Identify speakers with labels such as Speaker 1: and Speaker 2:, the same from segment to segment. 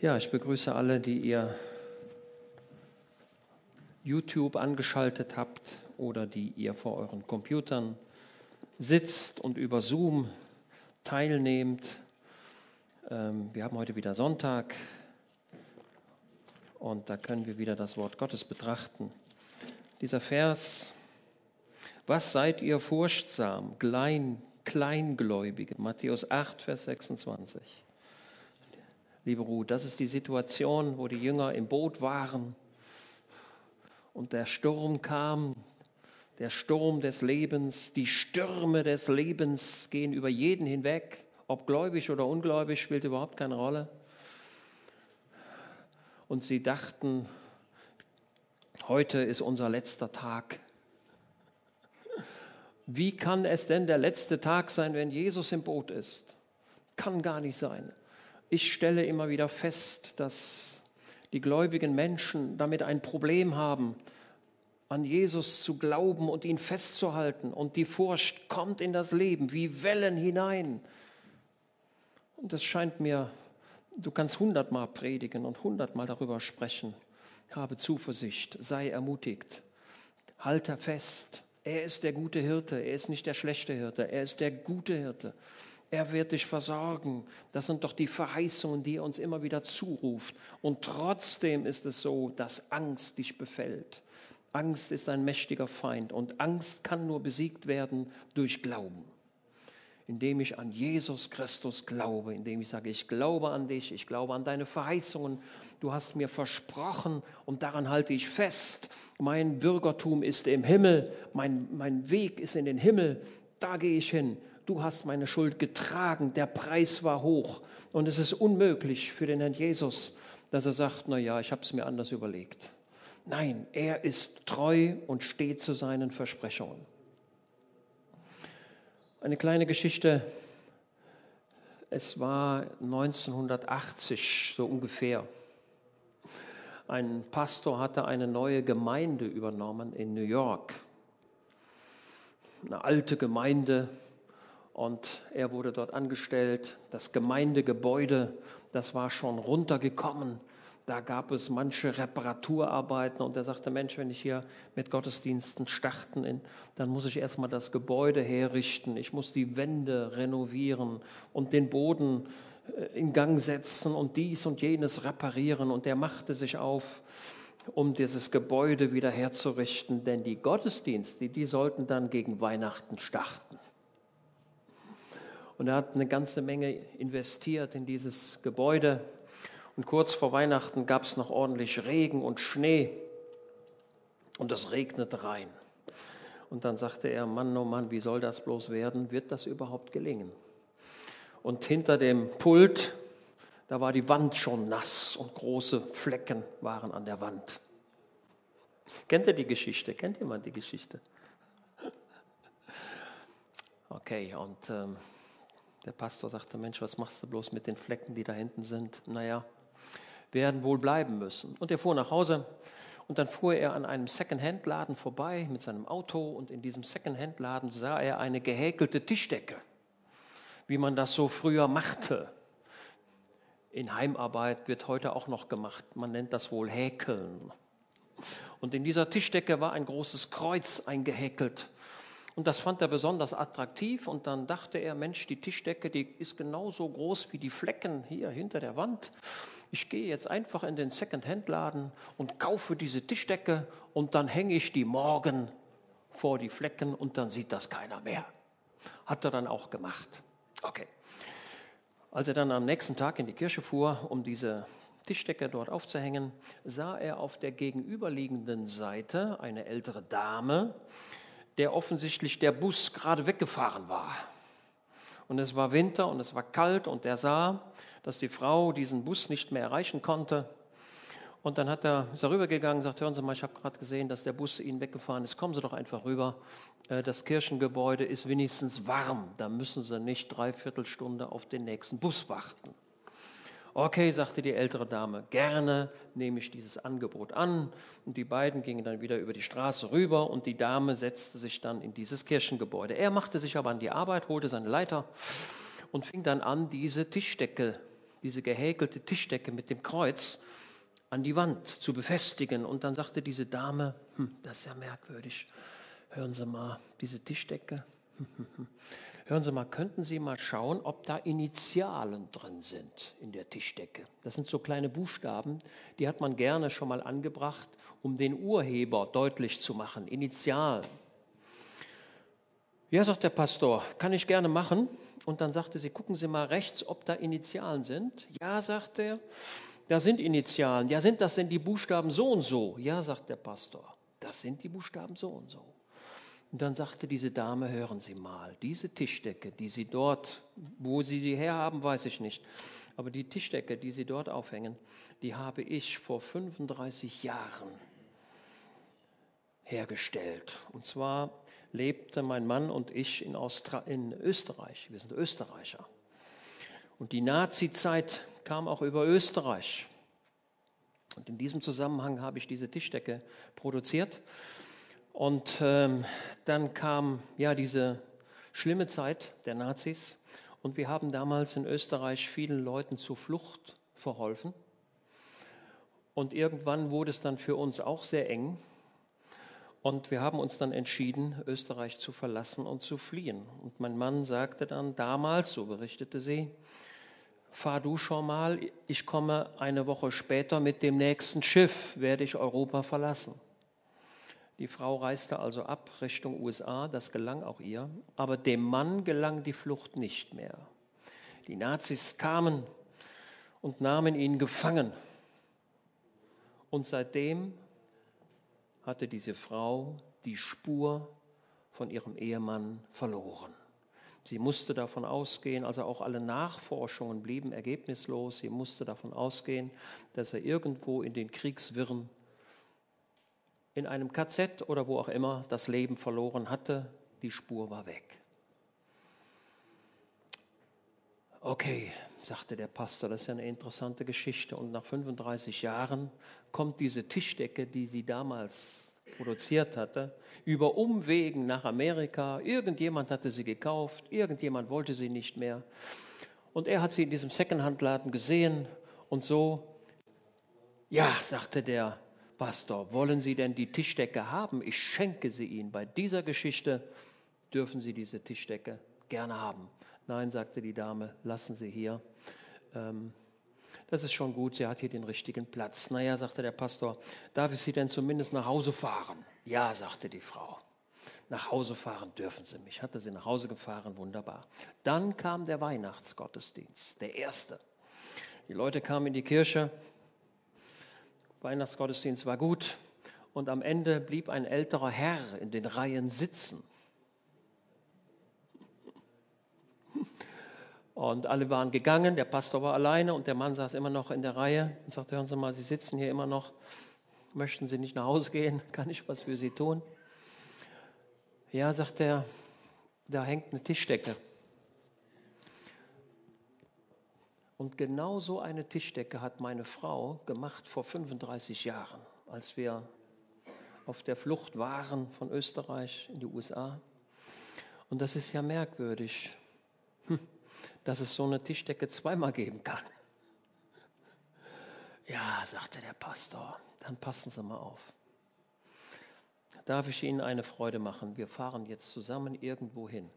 Speaker 1: Ja, ich begrüße alle, die ihr YouTube angeschaltet habt oder die ihr vor euren Computern sitzt und über Zoom teilnehmt. Ähm, wir haben heute wieder Sonntag und da können wir wieder das Wort Gottes betrachten. Dieser Vers, was seid ihr furchtsam, klein, Kleingläubige, Matthäus 8, Vers 26 liebe Ruth, das ist die Situation, wo die Jünger im Boot waren und der Sturm kam, der Sturm des Lebens, die Stürme des Lebens gehen über jeden hinweg, ob gläubig oder ungläubig, spielt überhaupt keine Rolle. Und sie dachten, heute ist unser letzter Tag. Wie kann es denn der letzte Tag sein, wenn Jesus im Boot ist? Kann gar nicht sein. Ich stelle immer wieder fest, dass die gläubigen Menschen damit ein Problem haben, an Jesus zu glauben und ihn festzuhalten. Und die Furcht kommt in das Leben wie Wellen hinein. Und es scheint mir, du kannst hundertmal predigen und hundertmal darüber sprechen. Habe Zuversicht, sei ermutigt, halte fest. Er ist der gute Hirte, er ist nicht der schlechte Hirte, er ist der gute Hirte. Er wird dich versorgen. Das sind doch die Verheißungen, die er uns immer wieder zuruft. Und trotzdem ist es so, dass Angst dich befällt. Angst ist ein mächtiger Feind und Angst kann nur besiegt werden durch Glauben. Indem ich an Jesus Christus glaube, indem ich sage, ich glaube an dich, ich glaube an deine Verheißungen, du hast mir versprochen und daran halte ich fest. Mein Bürgertum ist im Himmel, mein, mein Weg ist in den Himmel, da gehe ich hin du hast meine Schuld getragen, der Preis war hoch. Und es ist unmöglich für den Herrn Jesus, dass er sagt, na ja, ich habe es mir anders überlegt. Nein, er ist treu und steht zu seinen Versprechungen. Eine kleine Geschichte. Es war 1980 so ungefähr. Ein Pastor hatte eine neue Gemeinde übernommen in New York. Eine alte Gemeinde, und er wurde dort angestellt. Das Gemeindegebäude, das war schon runtergekommen. Da gab es manche Reparaturarbeiten und er sagte, Mensch, wenn ich hier mit Gottesdiensten starten, dann muss ich erstmal das Gebäude herrichten. Ich muss die Wände renovieren und den Boden äh, in Gang setzen und dies und jenes reparieren. Und er machte sich auf, um dieses Gebäude wieder herzurichten, denn die Gottesdienste, die sollten dann gegen Weihnachten starten. Und er hat eine ganze Menge investiert in dieses Gebäude. Und kurz vor Weihnachten gab es noch ordentlich Regen und Schnee. Und es regnete rein. Und dann sagte er, Mann, oh Mann, wie soll das bloß werden? Wird das überhaupt gelingen? Und hinter dem Pult, da war die Wand schon nass und große Flecken waren an der Wand. Kennt ihr die Geschichte? Kennt jemand die Geschichte? Okay, und ähm, der Pastor sagte, Mensch, was machst du bloß mit den Flecken, die da hinten sind? Naja, werden wohl bleiben müssen. Und er fuhr nach Hause und dann fuhr er an einem Second-Hand-Laden vorbei mit seinem Auto und in diesem Second-Hand-Laden sah er eine gehäkelte Tischdecke, wie man das so früher machte. In Heimarbeit wird heute auch noch gemacht. Man nennt das wohl Häkeln. Und in dieser Tischdecke war ein großes Kreuz eingehäkelt. Und das fand er besonders attraktiv und dann dachte er, Mensch, die Tischdecke, die ist genauso groß wie die Flecken hier hinter der Wand. Ich gehe jetzt einfach in den Second-Hand-Laden und kaufe diese Tischdecke und dann hänge ich die morgen vor die Flecken und dann sieht das keiner mehr. Hat er dann auch gemacht. Okay. Als er dann am nächsten Tag in die Kirche fuhr, um diese Tischdecke dort aufzuhängen, sah er auf der gegenüberliegenden Seite eine ältere Dame, der offensichtlich der Bus gerade weggefahren war. Und es war Winter und es war kalt und er sah, dass die Frau diesen Bus nicht mehr erreichen konnte. Und dann hat er, ist er rübergegangen und sagt, hören Sie mal, ich habe gerade gesehen, dass der Bus Ihnen weggefahren ist. Kommen Sie doch einfach rüber. Äh, das Kirchengebäude ist wenigstens warm. Da müssen Sie nicht dreiviertel Stunde auf den nächsten Bus warten. Okay, sagte die ältere Dame, gerne nehme ich dieses Angebot an. Und die beiden gingen dann wieder über die Straße rüber und die Dame setzte sich dann in dieses Kirchengebäude. Er machte sich aber an die Arbeit, holte seine Leiter und fing dann an, diese Tischdecke diese gehäkelte Tischdecke mit dem Kreuz an die Wand zu befestigen. Und dann sagte diese Dame, hm, das ist ja merkwürdig, hören Sie mal, diese Tischdecke. hören Sie mal, könnten Sie mal schauen, ob da Initialen drin sind in der Tischdecke. Das sind so kleine Buchstaben, die hat man gerne schon mal angebracht, um den Urheber deutlich zu machen. Initialen. Ja, sagt der Pastor, kann ich gerne machen. Und dann sagte sie, gucken Sie mal rechts, ob da Initialen sind. Ja, sagt er, da sind Initialen. Ja, sind das denn die Buchstaben so und so? Ja, sagt der Pastor, das sind die Buchstaben so und so. Und dann sagte diese Dame, hören Sie mal, diese Tischdecke, die Sie dort, wo Sie sie herhaben, weiß ich nicht, aber die Tischdecke, die Sie dort aufhängen, die habe ich vor 35 Jahren hergestellt. Und zwar lebte mein Mann und ich in, Austra in Österreich. Wir sind Österreicher. Und die Nazi-Zeit kam auch über Österreich. Und in diesem Zusammenhang habe ich diese Tischdecke produziert. Und ähm, dann kam ja diese schlimme Zeit der Nazis. Und wir haben damals in Österreich vielen Leuten zur Flucht verholfen. Und irgendwann wurde es dann für uns auch sehr eng. Und wir haben uns dann entschieden, Österreich zu verlassen und zu fliehen. Und mein Mann sagte dann damals, so berichtete sie, fahr du schon mal, ich komme eine Woche später mit dem nächsten Schiff, werde ich Europa verlassen. Die Frau reiste also ab Richtung USA, das gelang auch ihr, aber dem Mann gelang die Flucht nicht mehr. Die Nazis kamen und nahmen ihn gefangen. Und seitdem hatte diese Frau die Spur von ihrem Ehemann verloren. Sie musste davon ausgehen, also auch alle Nachforschungen blieben ergebnislos, sie musste davon ausgehen, dass er irgendwo in den Kriegswirren, in einem KZ oder wo auch immer, das Leben verloren hatte. Die Spur war weg. Okay, sagte der Pastor, das ist ja eine interessante Geschichte. Und nach 35 Jahren kommt diese Tischdecke, die sie damals produziert hatte, über Umwegen nach Amerika. Irgendjemand hatte sie gekauft, irgendjemand wollte sie nicht mehr. Und er hat sie in diesem Secondhand-Laden gesehen und so, ja, sagte der Pastor, wollen Sie denn die Tischdecke haben? Ich schenke sie Ihnen. Bei dieser Geschichte dürfen Sie diese Tischdecke gerne haben. Nein, sagte die Dame, lassen Sie hier. Ähm, das ist schon gut, sie hat hier den richtigen Platz. Naja, sagte der Pastor, darf ich Sie denn zumindest nach Hause fahren? Ja, sagte die Frau. Nach Hause fahren dürfen Sie mich. Hatte sie nach Hause gefahren, wunderbar. Dann kam der Weihnachtsgottesdienst, der erste. Die Leute kamen in die Kirche. Weihnachtsgottesdienst war gut. Und am Ende blieb ein älterer Herr in den Reihen sitzen. Und alle waren gegangen, der Pastor war alleine und der Mann saß immer noch in der Reihe und sagte, hören Sie mal, Sie sitzen hier immer noch, möchten Sie nicht nach Hause gehen, kann ich was für Sie tun? Ja, sagt er, da hängt eine Tischdecke. Und genau so eine Tischdecke hat meine Frau gemacht vor 35 Jahren, als wir auf der Flucht waren von Österreich in die USA. Und das ist ja merkwürdig. Hm dass es so eine Tischdecke zweimal geben kann. Ja, sagte der Pastor, dann passen Sie mal auf. Darf ich Ihnen eine Freude machen? Wir fahren jetzt zusammen irgendwo hin.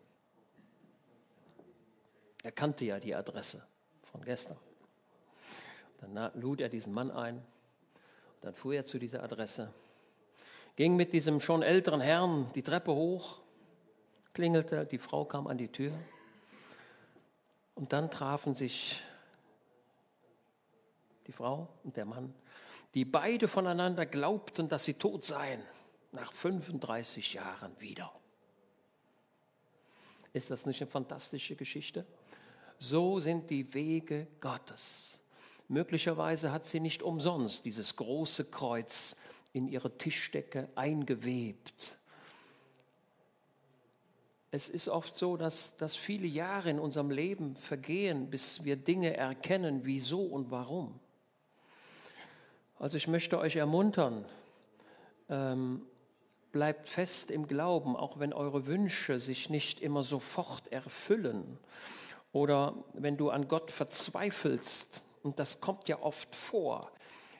Speaker 1: Er kannte ja die Adresse von gestern. Dann lud er diesen Mann ein. Dann fuhr er zu dieser Adresse, ging mit diesem schon älteren Herrn die Treppe hoch, klingelte, die Frau kam an die Tür. Und dann trafen sich die Frau und der Mann, die beide voneinander glaubten, dass sie tot seien, nach 35 Jahren wieder. Ist das nicht eine fantastische Geschichte? So sind die Wege Gottes. Möglicherweise hat sie nicht umsonst dieses große Kreuz in ihre Tischdecke eingewebt es ist oft so, dass, dass viele Jahre in unserem Leben vergehen, bis wir Dinge erkennen, wieso und warum. Also ich möchte euch ermuntern, ähm, bleibt fest im Glauben, auch wenn eure Wünsche sich nicht immer sofort erfüllen oder wenn du an Gott verzweifelst, und das kommt ja oft vor,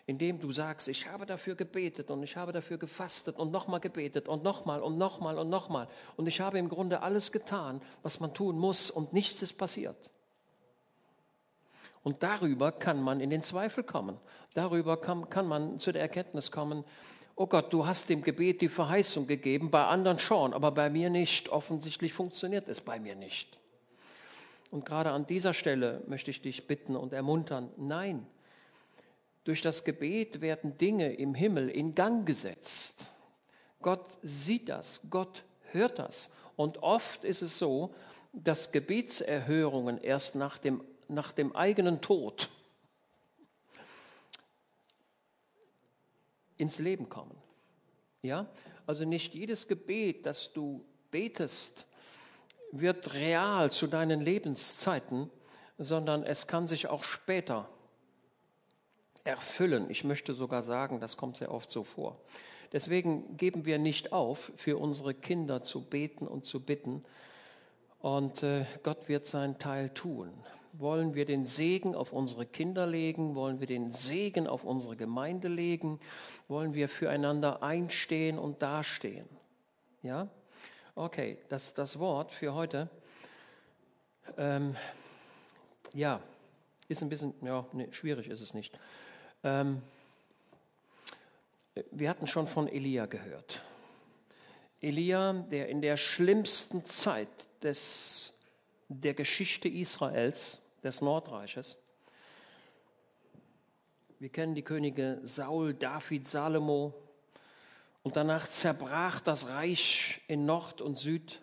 Speaker 1: indem du sagst, ich habe dafür gebetet und ich habe dafür gefastet und nochmal gebetet und nochmal und nochmal und nochmal. Und ich habe im Grunde alles getan, was man tun muss und nichts ist passiert. Und darüber kann man in den Zweifel kommen. Darüber kann, kann man zu der Erkenntnis kommen, oh Gott, du hast dem Gebet die Verheißung gegeben, bei anderen schon, aber bei mir nicht. Offensichtlich funktioniert es bei mir nicht. Und gerade an dieser Stelle möchte ich dich bitten und ermuntern, nein, durch das Gebet werden Dinge im Himmel in Gang gesetzt. Gott sieht das, Gott hört das. Und oft ist es so, dass Gebetserhörungen erst nach dem, nach dem eigenen Tod ins Leben kommen. Ja? Also nicht jedes Gebet, das du betest, wird real zu deinen Lebenszeiten, sondern es kann sich auch später erfüllen. Ich möchte sogar sagen, das kommt sehr oft so vor. Deswegen geben wir nicht auf, für unsere Kinder zu beten und zu bitten. Und äh, Gott wird seinen Teil tun. Wollen wir den Segen auf unsere Kinder legen? Wollen wir den Segen auf unsere Gemeinde legen? Wollen wir füreinander einstehen und dastehen? Ja? Okay, das, das Wort für heute. Ähm, ja, ist ein bisschen, ja, nee, schwierig ist es nicht. Ähm, wir hatten schon von Elia gehört. Elia, der in der schlimmsten Zeit des, der Geschichte Israels, des Nordreiches, wir kennen die Könige Saul, David, Salomo, und danach zerbrach das Reich in Nord und Süd.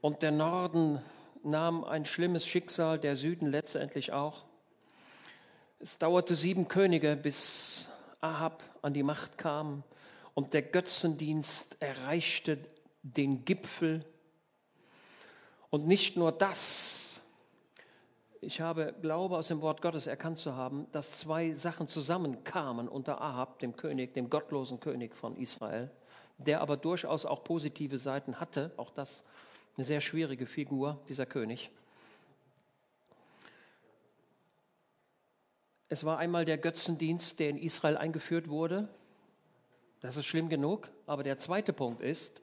Speaker 1: Und der Norden nahm ein schlimmes Schicksal, der Süden letztendlich auch. Es dauerte sieben Könige, bis Ahab an die Macht kam und der Götzendienst erreichte den Gipfel. Und nicht nur das, ich habe Glaube aus dem Wort Gottes erkannt zu haben, dass zwei Sachen zusammenkamen unter Ahab, dem König, dem gottlosen König von Israel, der aber durchaus auch positive Seiten hatte, auch das eine sehr schwierige Figur, dieser König. Es war einmal der Götzendienst, der in Israel eingeführt wurde. Das ist schlimm genug. Aber der zweite Punkt ist,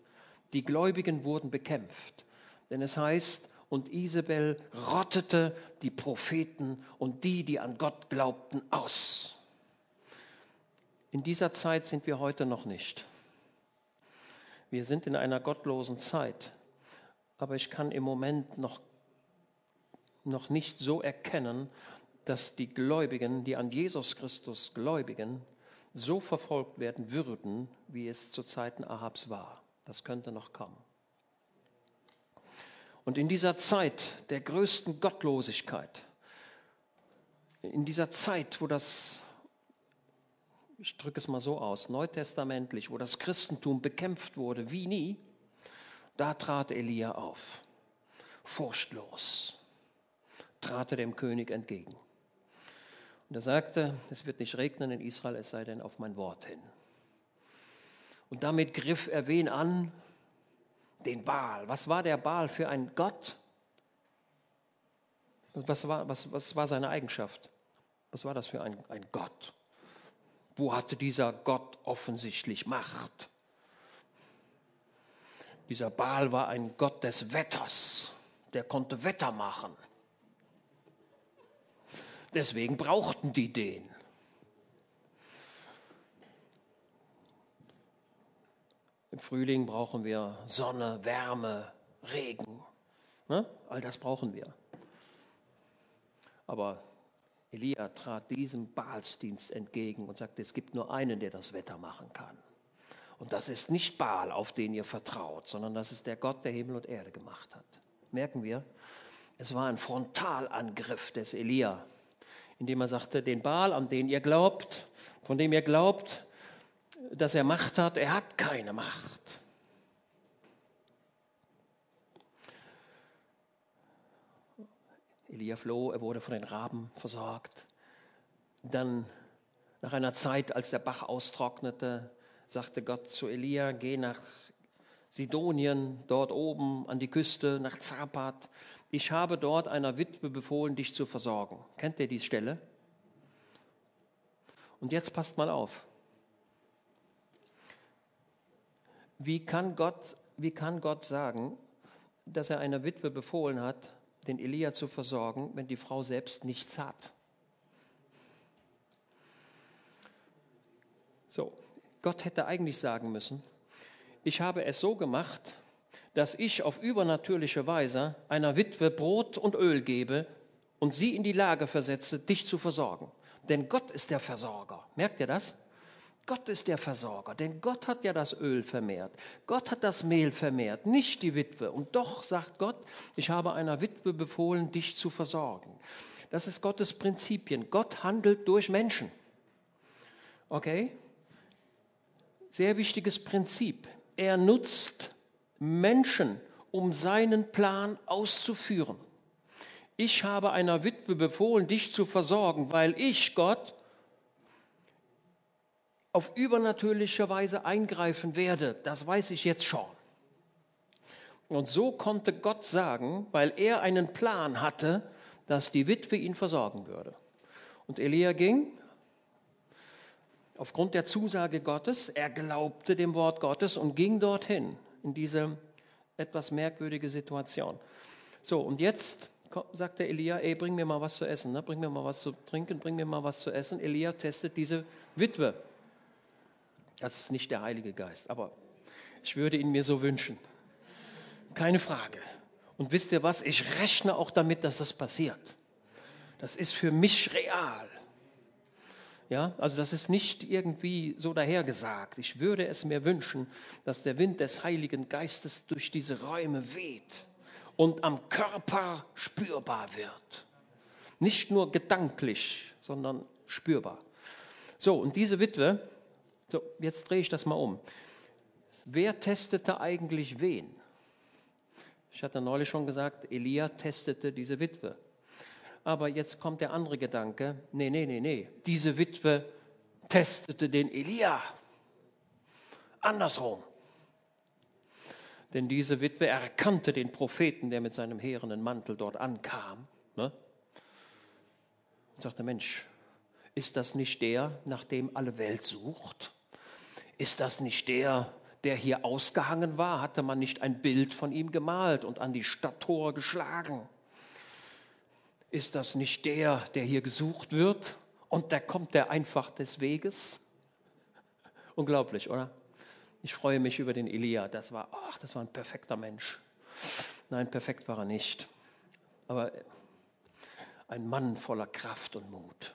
Speaker 1: die Gläubigen wurden bekämpft. Denn es heißt, und Isabel rottete die Propheten und die, die an Gott glaubten, aus. In dieser Zeit sind wir heute noch nicht. Wir sind in einer gottlosen Zeit. Aber ich kann im Moment noch, noch nicht so erkennen, dass die Gläubigen, die an Jesus Christus gläubigen, so verfolgt werden würden, wie es zu Zeiten Ahabs war. Das könnte noch kommen. Und in dieser Zeit der größten Gottlosigkeit, in dieser Zeit, wo das, ich drücke es mal so aus, neutestamentlich, wo das Christentum bekämpft wurde wie nie, da trat Elia auf, furchtlos, trat er dem König entgegen. Und er sagte, es wird nicht regnen in Israel, es sei denn auf mein Wort hin. Und damit griff er wen an? Den Baal. Was war der Baal für ein Gott? Was war, was, was war seine Eigenschaft? Was war das für ein, ein Gott? Wo hatte dieser Gott offensichtlich Macht? Dieser Baal war ein Gott des Wetters. Der konnte Wetter machen. Deswegen brauchten die den. Im Frühling brauchen wir Sonne, Wärme, Regen. Ne? All das brauchen wir. Aber Elia trat diesem Baalsdienst entgegen und sagte, es gibt nur einen, der das Wetter machen kann. Und das ist nicht Baal, auf den ihr vertraut, sondern das ist der Gott, der Himmel und Erde gemacht hat. Merken wir, es war ein Frontalangriff des Elia indem er sagte, den Baal, an den ihr glaubt, von dem ihr glaubt, dass er Macht hat, er hat keine Macht. Elia floh, er wurde von den Raben versorgt. Dann, nach einer Zeit, als der Bach austrocknete, sagte Gott zu Elia, geh nach Sidonien, dort oben an die Küste, nach Zapat. ich habe dort einer Witwe befohlen, dich zu versorgen. Kennt ihr die Stelle? Und jetzt passt mal auf. Wie kann Gott, wie kann Gott sagen, dass er einer Witwe befohlen hat, den Elia zu versorgen, wenn die Frau selbst nichts hat? So, Gott hätte eigentlich sagen müssen, ich habe es so gemacht, dass ich auf übernatürliche Weise einer Witwe Brot und Öl gebe und sie in die Lage versetze, dich zu versorgen. Denn Gott ist der Versorger. Merkt ihr das? Gott ist der Versorger, denn Gott hat ja das Öl vermehrt. Gott hat das Mehl vermehrt, nicht die Witwe. Und doch sagt Gott, ich habe einer Witwe befohlen, dich zu versorgen. Das ist Gottes Prinzipien. Gott handelt durch Menschen. Okay? Sehr wichtiges Prinzip. Er nutzt Menschen, um seinen Plan auszuführen. Ich habe einer Witwe befohlen, dich zu versorgen, weil ich, Gott, auf übernatürliche Weise eingreifen werde. Das weiß ich jetzt schon. Und so konnte Gott sagen, weil er einen Plan hatte, dass die Witwe ihn versorgen würde. Und Elia ging aufgrund der Zusage Gottes, er glaubte dem Wort Gottes und ging dorthin in diese etwas merkwürdige Situation. So, und jetzt sagt der Elia, ey, bring mir mal was zu essen, ne? bring mir mal was zu trinken, bring mir mal was zu essen. Elia testet diese Witwe. Das ist nicht der Heilige Geist, aber ich würde ihn mir so wünschen. Keine Frage. Und wisst ihr was? Ich rechne auch damit, dass das passiert. Das ist für mich real. Ja, also das ist nicht irgendwie so dahergesagt. Ich würde es mir wünschen, dass der Wind des Heiligen Geistes durch diese Räume weht und am Körper spürbar wird. Nicht nur gedanklich, sondern spürbar. So, und diese Witwe, so, jetzt drehe ich das mal um. Wer testete eigentlich wen? Ich hatte neulich schon gesagt, Elia testete diese Witwe. Aber jetzt kommt der andere Gedanke, nee, nee, nee, nee, diese Witwe testete den Elia. Andersrum. Denn diese Witwe erkannte den Propheten, der mit seinem heerenden Mantel dort ankam. Ne? Und sagte, Mensch, ist das nicht der, nach dem alle Welt sucht? Ist das nicht der, der hier ausgehangen war? Hatte man nicht ein Bild von ihm gemalt und an die Stadttore geschlagen? Ist das nicht der, der hier gesucht wird? Und da kommt der einfach des Weges? Unglaublich, oder? Ich freue mich über den Elia. Das war, ach, das war ein perfekter Mensch. Nein, perfekt war er nicht. Aber ein Mann voller Kraft und Mut.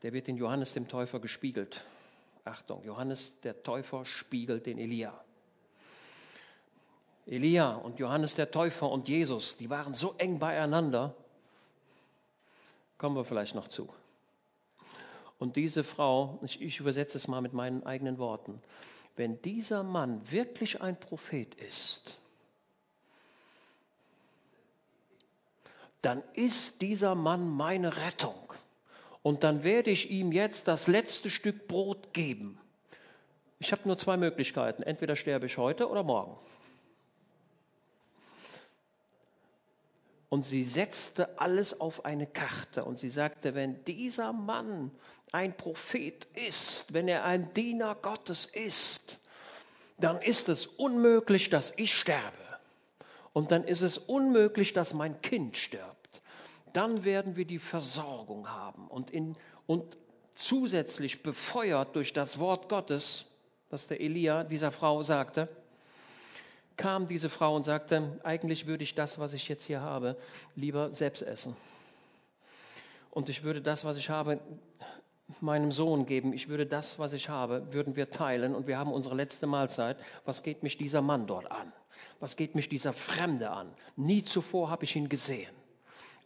Speaker 1: Der wird in Johannes dem Täufer gespiegelt. Achtung, Johannes der Täufer spiegelt den Elia. Elia und Johannes der Täufer und Jesus, die waren so eng beieinander. Kommen wir vielleicht noch zu. Und diese Frau, ich, ich übersetze es mal mit meinen eigenen Worten, wenn dieser Mann wirklich ein Prophet ist, dann ist dieser Mann meine Rettung. Und dann werde ich ihm jetzt das letzte Stück Brot geben. Ich habe nur zwei Möglichkeiten. Entweder sterbe ich heute oder morgen. Und sie setzte alles auf eine Karte und sie sagte, wenn dieser Mann ein Prophet ist, wenn er ein Diener Gottes ist, dann ist es unmöglich, dass ich sterbe. Und dann ist es unmöglich, dass mein Kind stirbt. Dann werden wir die Versorgung haben und, in, und zusätzlich befeuert durch das Wort Gottes, was der Elia dieser Frau sagte, kam diese Frau und sagte, eigentlich würde ich das, was ich jetzt hier habe, lieber selbst essen. Und ich würde das, was ich habe, meinem Sohn geben. Ich würde das, was ich habe, würden wir teilen und wir haben unsere letzte Mahlzeit. Was geht mich dieser Mann dort an? Was geht mich dieser Fremde an? Nie zuvor habe ich ihn gesehen.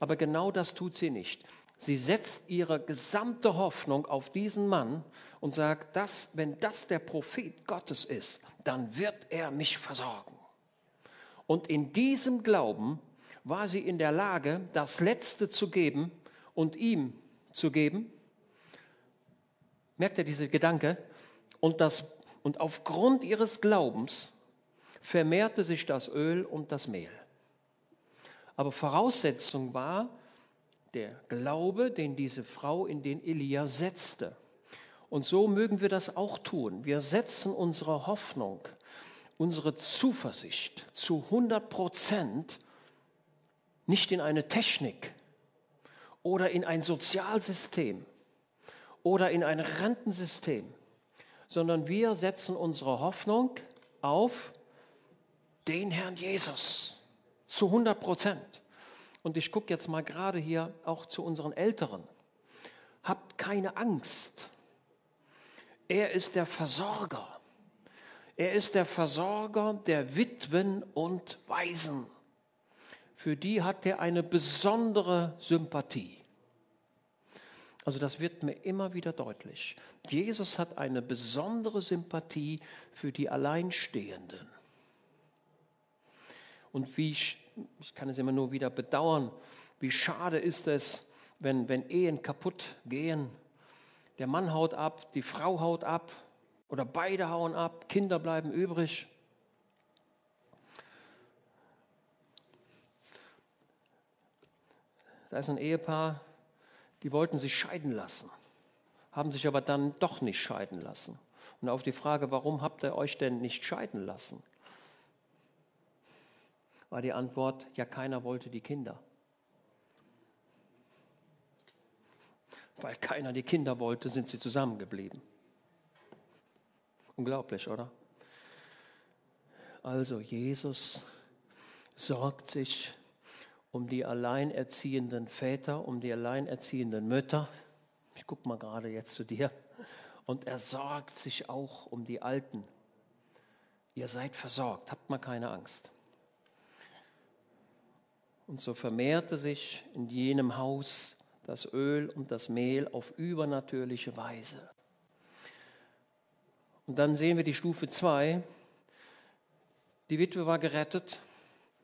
Speaker 1: Aber genau das tut sie nicht. Sie setzt ihre gesamte Hoffnung auf diesen Mann und sagt, dass, wenn das der Prophet Gottes ist, dann wird er mich versorgen. Und in diesem Glauben war sie in der Lage, das Letzte zu geben und ihm zu geben. Merkt ihr diese Gedanke? Und, das, und aufgrund ihres Glaubens vermehrte sich das Öl und das Mehl. Aber Voraussetzung war der Glaube, den diese Frau in den Elia setzte. Und so mögen wir das auch tun. Wir setzen unsere Hoffnung, unsere Zuversicht zu 100 Prozent nicht in eine Technik oder in ein Sozialsystem oder in ein Rentensystem, sondern wir setzen unsere Hoffnung auf den Herrn Jesus zu 100 Prozent. Und ich gucke jetzt mal gerade hier auch zu unseren Älteren. Habt keine Angst. Er ist der Versorger. Er ist der Versorger der Witwen und Waisen. Für die hat er eine besondere Sympathie. Also das wird mir immer wieder deutlich. Jesus hat eine besondere Sympathie für die Alleinstehenden. Und wie ich, ich kann es immer nur wieder bedauern, wie schade ist es, wenn, wenn Ehen kaputt gehen. Der Mann haut ab, die Frau haut ab oder beide hauen ab, Kinder bleiben übrig. Da ist ein Ehepaar, die wollten sich scheiden lassen, haben sich aber dann doch nicht scheiden lassen. Und auf die Frage, warum habt ihr euch denn nicht scheiden lassen? War die Antwort, ja, keiner wollte die Kinder. Weil keiner die Kinder wollte, sind sie zusammengeblieben. Unglaublich, oder? Also Jesus sorgt sich um die alleinerziehenden Väter, um die alleinerziehenden Mütter. Ich gucke mal gerade jetzt zu dir. Und er sorgt sich auch um die Alten. Ihr seid versorgt, habt mal keine Angst. Und so vermehrte sich in jenem Haus das Öl und das Mehl auf übernatürliche Weise. Und dann sehen wir die Stufe 2. Die Witwe war gerettet,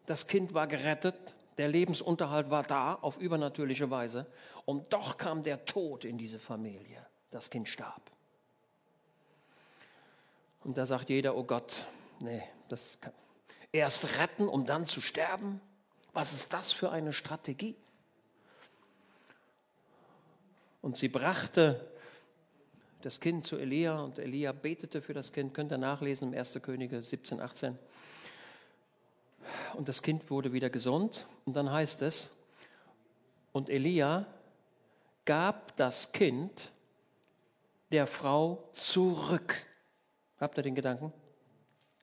Speaker 1: das Kind war gerettet, der Lebensunterhalt war da auf übernatürliche Weise. Und doch kam der Tod in diese Familie. Das Kind starb. Und da sagt jeder, oh Gott, nee, das kann erst retten, um dann zu sterben. Was ist das für eine Strategie? Und sie brachte das Kind zu Elia und Elia betete für das Kind. Könnt ihr nachlesen im 1. Könige 17, 18. Und das Kind wurde wieder gesund. Und dann heißt es, und Elia gab das Kind der Frau zurück. Habt ihr den Gedanken?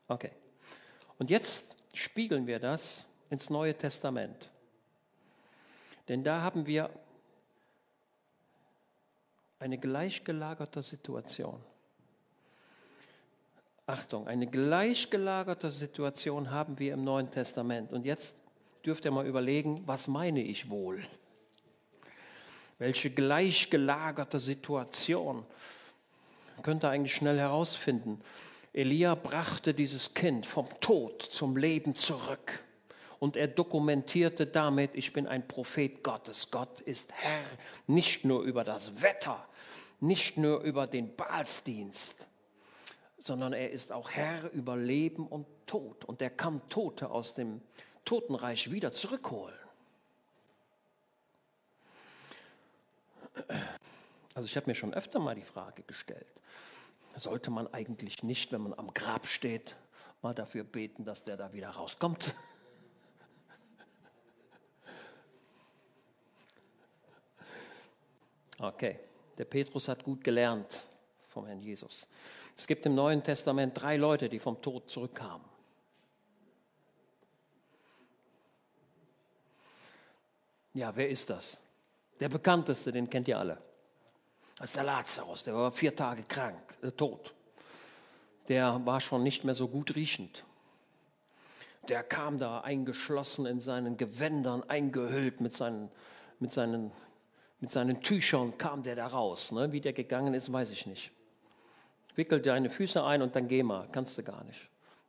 Speaker 1: Okay. Und jetzt spiegeln wir das ins Neue Testament. Denn da haben wir eine gleichgelagerte Situation. Achtung, eine gleichgelagerte Situation haben wir im Neuen Testament. Und jetzt dürft ihr mal überlegen, was meine ich wohl? Welche gleichgelagerte Situation könnt ihr eigentlich schnell herausfinden? Elia brachte dieses Kind vom Tod zum Leben zurück und er dokumentierte damit, ich bin ein Prophet Gottes. Gott ist Herr nicht nur über das Wetter, nicht nur über den Baalsdienst, sondern er ist auch Herr über Leben und Tod. Und er kann Tote aus dem Totenreich wieder zurückholen. Also ich habe mir schon öfter mal die Frage gestellt, sollte man eigentlich nicht, wenn man am Grab steht, mal dafür beten, dass der da wieder rauskommt? Okay, der Petrus hat gut gelernt vom Herrn Jesus. Es gibt im Neuen Testament drei Leute, die vom Tod zurückkamen. Ja, wer ist das? Der bekannteste, den kennt ihr alle. Das ist der Lazarus, der war vier Tage krank, äh, tot. Der war schon nicht mehr so gut riechend. Der kam da eingeschlossen in seinen Gewändern, eingehüllt mit seinen, mit seinen mit seinen Tüchern kam der da raus. Ne? Wie der gegangen ist, weiß ich nicht. Wickel deine Füße ein und dann geh mal. Kannst du gar nicht.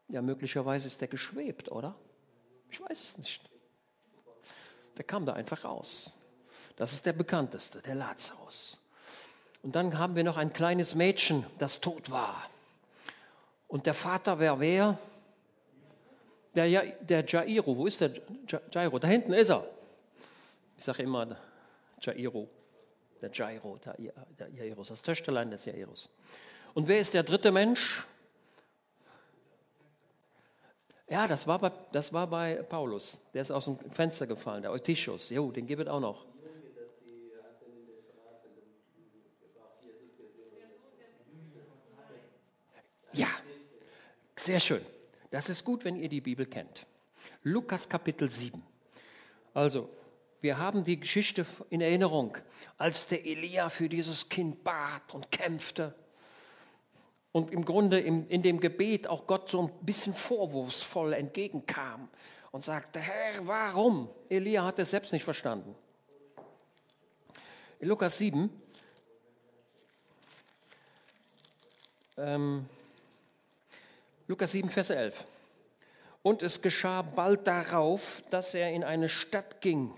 Speaker 1: Ja, möglicherweise ist der geschwebt, oder? Ich weiß es nicht. Der kam da einfach raus. Das ist der bekannteste, der Lazarus. Und dann haben wir noch ein kleines Mädchen, das tot war. Und der Vater war wer? Der, der Jairo, wo ist der Ja- Jairo? Da hinten ist er. Ich sage immer Jairo, der Jairo, der, der Jairus, das Töchterlein des Jairus. Und wer ist der dritte Mensch? Ja, das war bei, das war bei Paulus. Der ist aus dem Fenster gefallen, der Eutychus. Jo, den gibt es auch noch. Ja, sehr schön. Das ist gut, wenn ihr die Bibel kennt. Lukas Kapitel 7. Also, wir haben die Geschichte in Erinnerung, als der Elia für dieses Kind bat und kämpfte. Und im Grunde in, in dem Gebet auch Gott so ein bisschen vorwurfsvoll entgegenkam und sagte, Herr, warum? Elia hat es selbst nicht verstanden. In Lukas 7, ähm, Lukas 7, Vers 11. Und es geschah bald darauf, dass er in eine Stadt ging.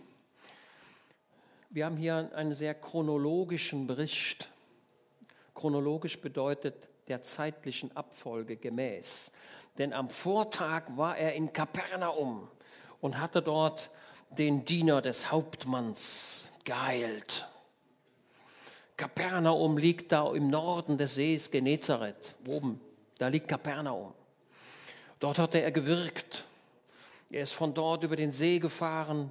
Speaker 1: Wir haben hier einen sehr chronologischen Bericht. Chronologisch bedeutet der zeitlichen Abfolge gemäß. Denn am Vortag war er in Kapernaum und hatte dort den Diener des Hauptmanns geheilt. Kapernaum liegt da im Norden des Sees Genezareth, oben. Da liegt Kapernaum. Dort hatte er gewirkt. Er ist von dort über den See gefahren.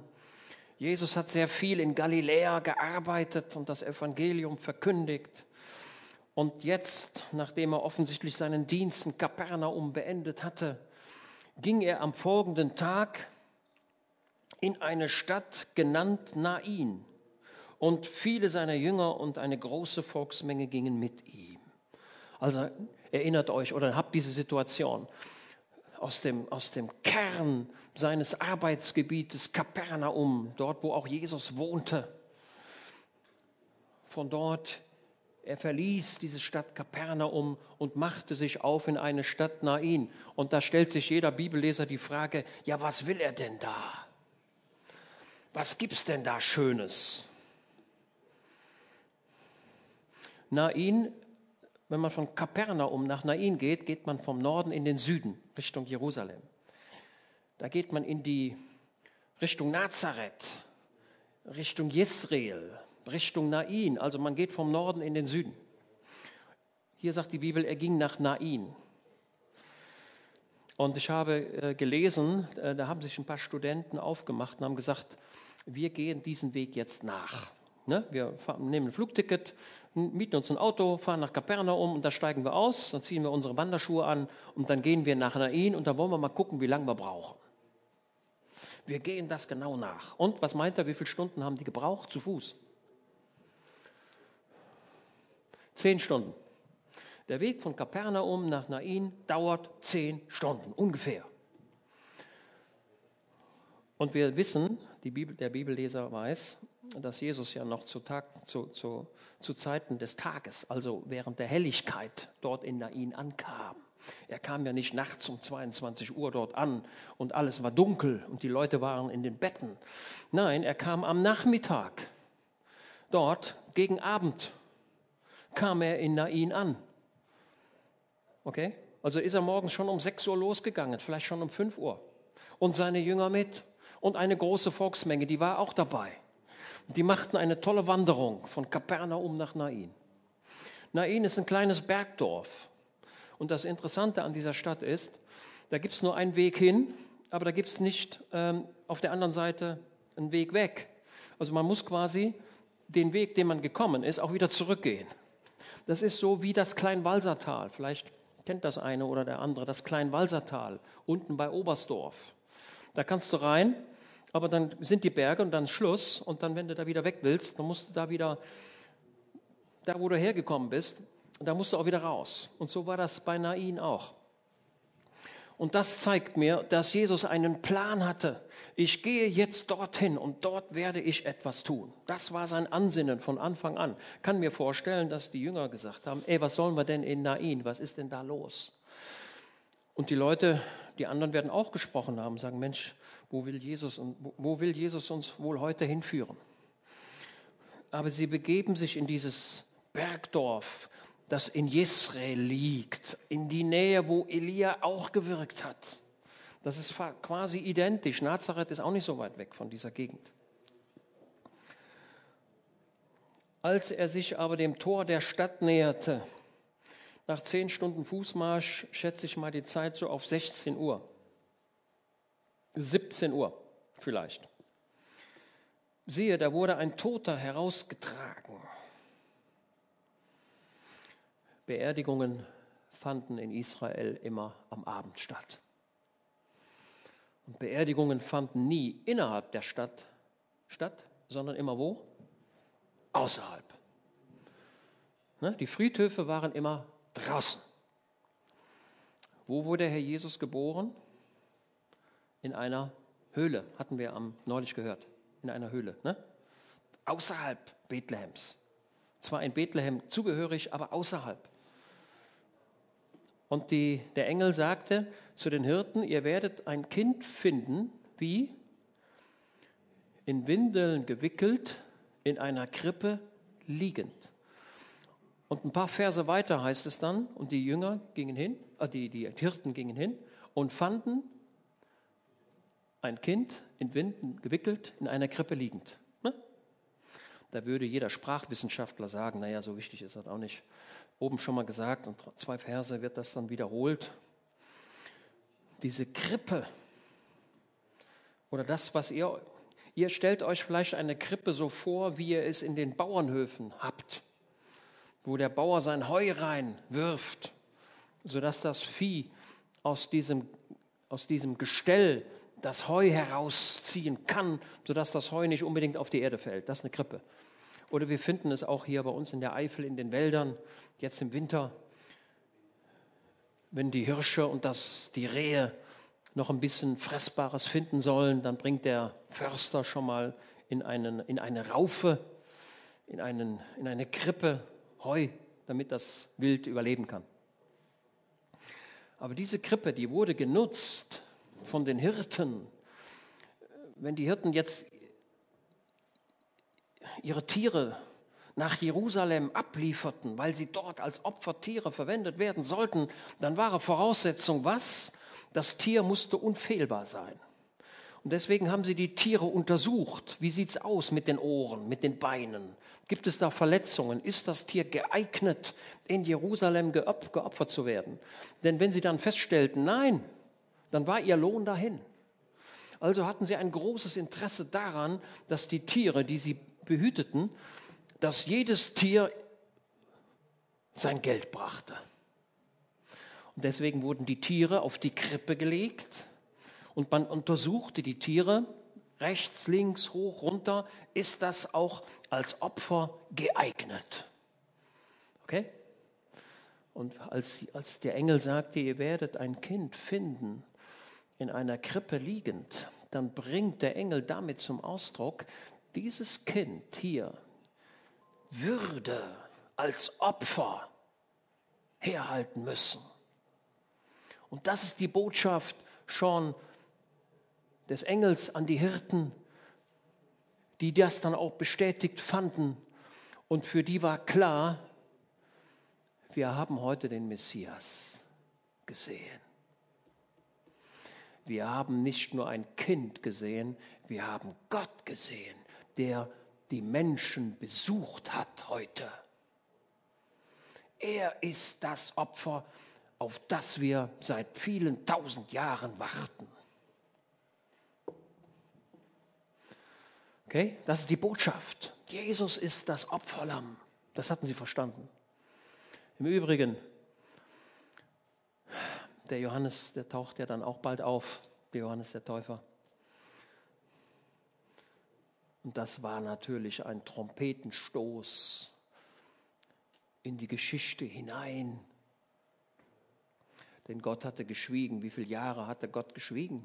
Speaker 1: Jesus hat sehr viel in Galiläa gearbeitet und das Evangelium verkündigt. Und jetzt, nachdem er offensichtlich seinen Dienst in Kapernaum beendet hatte, ging er am folgenden Tag in eine Stadt genannt Nain. Und viele seiner Jünger und eine große Volksmenge gingen mit ihm. Also erinnert euch oder habt diese Situation aus dem, aus dem Kern seines Arbeitsgebietes Kapernaum, dort wo auch Jesus wohnte. Von dort, er verließ diese Stadt Kapernaum und machte sich auf in eine Stadt Nain. Und da stellt sich jeder Bibelleser die Frage, ja, was will er denn da? Was gibt's denn da Schönes? Nain, wenn man von Kapernaum nach Nain geht, geht man vom Norden in den Süden, Richtung Jerusalem. Da geht man in die Richtung Nazareth, Richtung Jesreel, Richtung Nain. Also man geht vom Norden in den Süden. Hier sagt die Bibel, er ging nach Nain. Und ich habe äh, gelesen, äh, da haben sich ein paar Studenten aufgemacht und haben gesagt, wir gehen diesen Weg jetzt nach. Ne? Wir nehmen ein Flugticket, mieten uns ein Auto, fahren nach Kapernaum und da steigen wir aus, dann ziehen wir unsere Wanderschuhe an und dann gehen wir nach Nain und da wollen wir mal gucken, wie lange wir brauchen. Wir gehen das genau nach. Und was meint er, wie viele Stunden haben die gebraucht zu Fuß? Zehn Stunden. Der Weg von Kapernaum nach Nain dauert zehn Stunden ungefähr. Und wir wissen, Bibel, der Bibelleser weiß, dass Jesus ja noch zu, Tag, zu, zu, zu Zeiten des Tages, also während der Helligkeit, dort in Nain ankam. Er kam ja nicht nachts um 22 Uhr dort an und alles war dunkel und die Leute waren in den Betten. Nein, er kam am Nachmittag. Dort gegen Abend kam er in Nain an. Okay? Also ist er morgens schon um 6 Uhr losgegangen, vielleicht schon um 5 Uhr. Und seine Jünger mit. Und eine große Volksmenge, die war auch dabei. Die machten eine tolle Wanderung von Kapernaum nach Nain. Nain ist ein kleines Bergdorf. Und das Interessante an dieser Stadt ist, da gibt es nur einen Weg hin, aber da gibt es nicht ähm, auf der anderen Seite einen Weg weg. Also man muss quasi den Weg, den man gekommen ist, auch wieder zurückgehen. Das ist so wie das Kleinwalsertal. Vielleicht kennt das eine oder der andere, das Kleinwalsertal, unten bei Oberstdorf. Da kannst du rein, aber dann sind die Berge und dann Schluss. Und dann, wenn du da wieder weg willst, dann musst du da wieder, da wo du hergekommen bist, da musst du auch wieder raus. Und so war das bei Nain auch. Und das zeigt mir, dass Jesus einen Plan hatte. Ich gehe jetzt dorthin und dort werde ich etwas tun. Das war sein Ansinnen von Anfang an. Kann mir vorstellen, dass die Jünger gesagt haben, ey, was sollen wir denn in Nain? Was ist denn da los? Und die Leute, die anderen werden auch gesprochen haben, sagen, Mensch, wo will Jesus, wo will Jesus uns wohl heute hinführen? Aber sie begeben sich in dieses Bergdorf, das in Jesrael liegt, in die Nähe, wo Elia auch gewirkt hat. Das ist quasi identisch. Nazareth ist auch nicht so weit weg von dieser Gegend. Als er sich aber dem Tor der Stadt näherte, nach zehn Stunden Fußmarsch schätze ich mal die Zeit so auf 16 Uhr. 17 Uhr vielleicht. Siehe, da wurde ein Toter herausgetragen. Beerdigungen fanden in Israel immer am Abend statt. Und Beerdigungen fanden nie innerhalb der Stadt statt, sondern immer wo? Außerhalb. Ne? Die Friedhöfe waren immer draußen. Wo wurde Herr Jesus geboren? In einer Höhle, hatten wir am neulich gehört. In einer Höhle, ne? außerhalb Bethlehems. Zwar in Bethlehem zugehörig, aber außerhalb. Und die, der Engel sagte zu den Hirten, ihr werdet ein Kind finden, wie in Windeln gewickelt, in einer Krippe liegend. Und ein paar Verse weiter heißt es dann, und die Jünger gingen hin, äh, die, die Hirten gingen hin und fanden ein Kind in Winden gewickelt, in einer Krippe liegend. Ne? Da würde jeder Sprachwissenschaftler sagen, naja, so wichtig ist das auch nicht oben schon mal gesagt und zwei Verse wird das dann wiederholt. Diese Krippe oder das, was ihr, ihr stellt euch vielleicht eine Krippe so vor, wie ihr es in den Bauernhöfen habt, wo der Bauer sein Heu reinwirft, sodass das Vieh aus diesem, aus diesem Gestell das Heu herausziehen kann, sodass das Heu nicht unbedingt auf die Erde fällt. Das ist eine Krippe. Oder wir finden es auch hier bei uns in der Eifel, in den Wäldern, jetzt im Winter, wenn die Hirsche und das, die Rehe noch ein bisschen Fressbares finden sollen, dann bringt der Förster schon mal in, einen, in eine Raufe, in, einen, in eine Krippe Heu, damit das Wild überleben kann. Aber diese Krippe, die wurde genutzt von den Hirten. Wenn die Hirten jetzt ihre Tiere nach Jerusalem ablieferten, weil sie dort als Opfertiere verwendet werden sollten, dann war Voraussetzung was? Das Tier musste unfehlbar sein. Und deswegen haben sie die Tiere untersucht. Wie sieht es aus mit den Ohren, mit den Beinen? Gibt es da Verletzungen? Ist das Tier geeignet, in Jerusalem geopfert zu werden? Denn wenn sie dann feststellten, nein, dann war ihr Lohn dahin. Also hatten sie ein großes Interesse daran, dass die Tiere, die sie behüteten, dass jedes Tier sein Geld brachte. Und deswegen wurden die Tiere auf die Krippe gelegt und man untersuchte die Tiere rechts, links, hoch, runter. Ist das auch als Opfer geeignet? Okay? Und als, als der Engel sagte, ihr werdet ein Kind finden, in einer Krippe liegend, dann bringt der Engel damit zum Ausdruck, dieses Kind hier würde als Opfer herhalten müssen. Und das ist die Botschaft schon des Engels an die Hirten, die das dann auch bestätigt fanden. Und für die war klar, wir haben heute den Messias gesehen. Wir haben nicht nur ein Kind gesehen, wir haben Gott gesehen der die Menschen besucht hat heute. Er ist das Opfer, auf das wir seit vielen tausend Jahren warten. Okay, das ist die Botschaft. Jesus ist das Opferlamm. Das hatten sie verstanden. Im Übrigen, der Johannes, der taucht ja dann auch bald auf, der Johannes der Täufer. Und das war natürlich ein Trompetenstoß in die Geschichte hinein. Denn Gott hatte geschwiegen. Wie viele Jahre hatte Gott geschwiegen?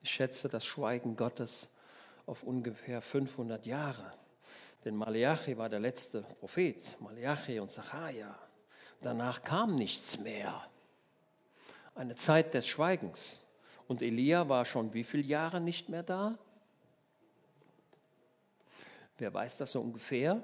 Speaker 1: Ich schätze das Schweigen Gottes auf ungefähr 500 Jahre. Denn Malachi war der letzte Prophet, Malachi und Zachariah. Danach kam nichts mehr. Eine Zeit des Schweigens. Und Elia war schon wie viele Jahre nicht mehr da? Wer weiß das so ungefähr?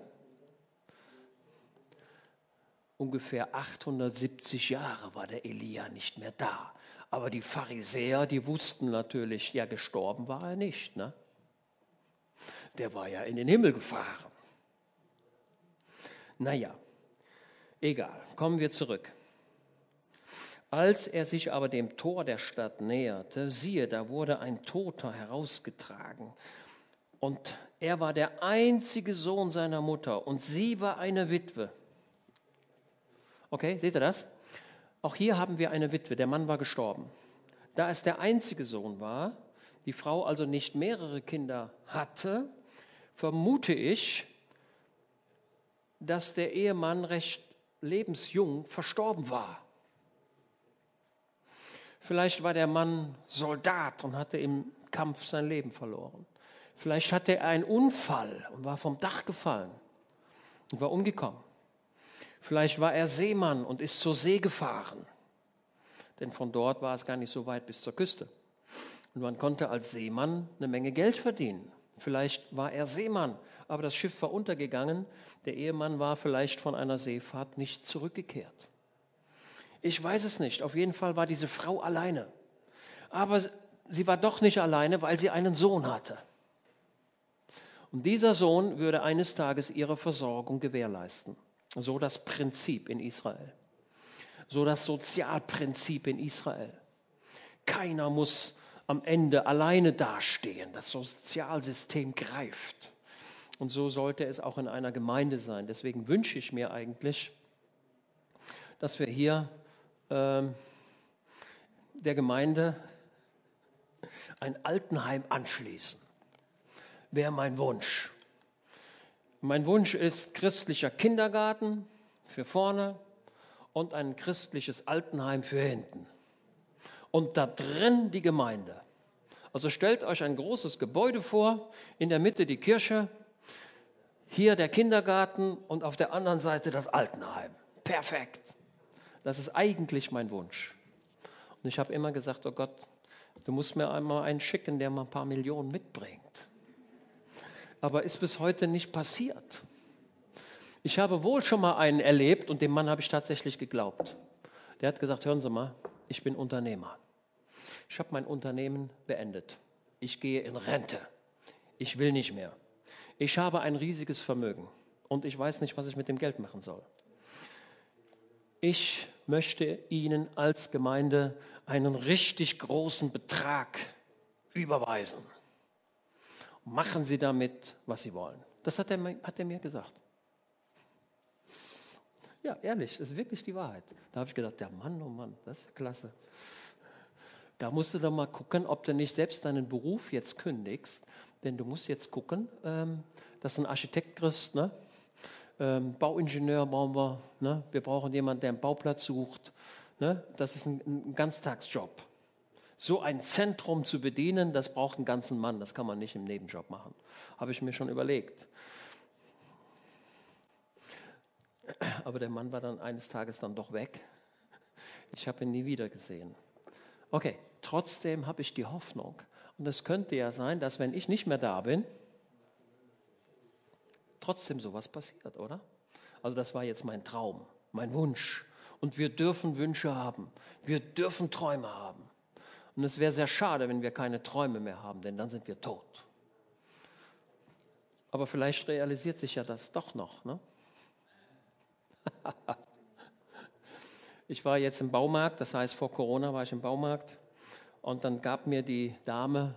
Speaker 1: ungefähr 870 Jahre war der Elia nicht mehr da. Aber die Pharisäer, die wussten natürlich, ja, gestorben war er nicht. Ne? Der war ja in den Himmel gefahren. Naja, egal, kommen wir zurück. Als er sich aber dem Tor der Stadt näherte, siehe, da wurde ein Toter herausgetragen. Und er war der einzige Sohn seiner Mutter und sie war eine Witwe. Okay, seht ihr das? Auch hier haben wir eine Witwe, der Mann war gestorben. Da es der einzige Sohn war, die Frau also nicht mehrere Kinder hatte, vermute ich, dass der Ehemann recht lebensjung verstorben war. Vielleicht war der Mann Soldat und hatte im Kampf sein Leben verloren. Vielleicht hatte er einen Unfall und war vom Dach gefallen und war umgekommen. Vielleicht war er Seemann und ist zur See gefahren, denn von dort war es gar nicht so weit bis zur Küste. Und man konnte als Seemann eine Menge Geld verdienen. Vielleicht war er Seemann, aber das Schiff war untergegangen. Der Ehemann war vielleicht von einer Seefahrt nicht zurückgekehrt. Ich weiß es nicht. Auf jeden Fall war diese Frau alleine. Aber sie war doch nicht alleine, weil sie einen Sohn hatte. Und dieser Sohn würde eines Tages ihre Versorgung gewährleisten. So das Prinzip in Israel. So das Sozialprinzip in Israel. Keiner muss am Ende alleine dastehen. Das Sozialsystem greift. Und so sollte es auch in einer Gemeinde sein. Deswegen wünsche ich mir eigentlich, dass wir hier äh, der Gemeinde ein Altenheim anschließen. Wäre mein Wunsch. Mein Wunsch ist christlicher Kindergarten für vorne und ein christliches Altenheim für hinten. Und da drin die Gemeinde. Also stellt euch ein großes Gebäude vor, in der Mitte die Kirche, hier der Kindergarten und auf der anderen Seite das Altenheim. Perfekt. Das ist eigentlich mein Wunsch. Und ich habe immer gesagt, oh Gott, du musst mir einmal einen schicken, der mal ein paar Millionen mitbringt aber ist bis heute nicht passiert. Ich habe wohl schon mal einen erlebt und dem Mann habe ich tatsächlich geglaubt. Der hat gesagt, hören Sie mal, ich bin Unternehmer. Ich habe mein Unternehmen beendet. Ich gehe in Rente. Ich will nicht mehr. Ich habe ein riesiges Vermögen und ich weiß nicht, was ich mit dem Geld machen soll. Ich möchte Ihnen als Gemeinde einen richtig großen Betrag überweisen machen Sie damit, was Sie wollen. Das hat er, hat er mir gesagt. Ja, ehrlich, das ist wirklich die Wahrheit. Da habe ich gedacht, der Mann, oh Mann, das ist klasse. Da musst du doch mal gucken, ob du nicht selbst deinen Beruf jetzt kündigst. Denn du musst jetzt gucken, ähm, dass einen Architekt kriegst, ne? Ähm, Bauingenieur brauchen wir, ne? wir brauchen jemanden, der einen Bauplatz sucht. Ne? Das ist ein, ein Ganztagsjob. So ein Zentrum zu bedienen, das braucht einen ganzen Mann, das kann man nicht im Nebenjob machen. Habe ich mir schon überlegt. Aber der Mann war dann eines Tages dann doch weg. Ich habe ihn nie wieder gesehen. Okay, trotzdem habe ich die Hoffnung. Und es könnte ja sein, dass wenn ich nicht mehr da bin, trotzdem sowas passiert, oder? Also das war jetzt mein Traum, mein Wunsch. Und wir dürfen Wünsche haben. Wir dürfen Träume haben. Und es wäre sehr schade, wenn wir keine Träume mehr haben, denn dann sind wir tot. Aber vielleicht realisiert sich ja das doch noch. Ne? ich war jetzt im Baumarkt, das heißt vor Corona war ich im Baumarkt und dann gab mir die Dame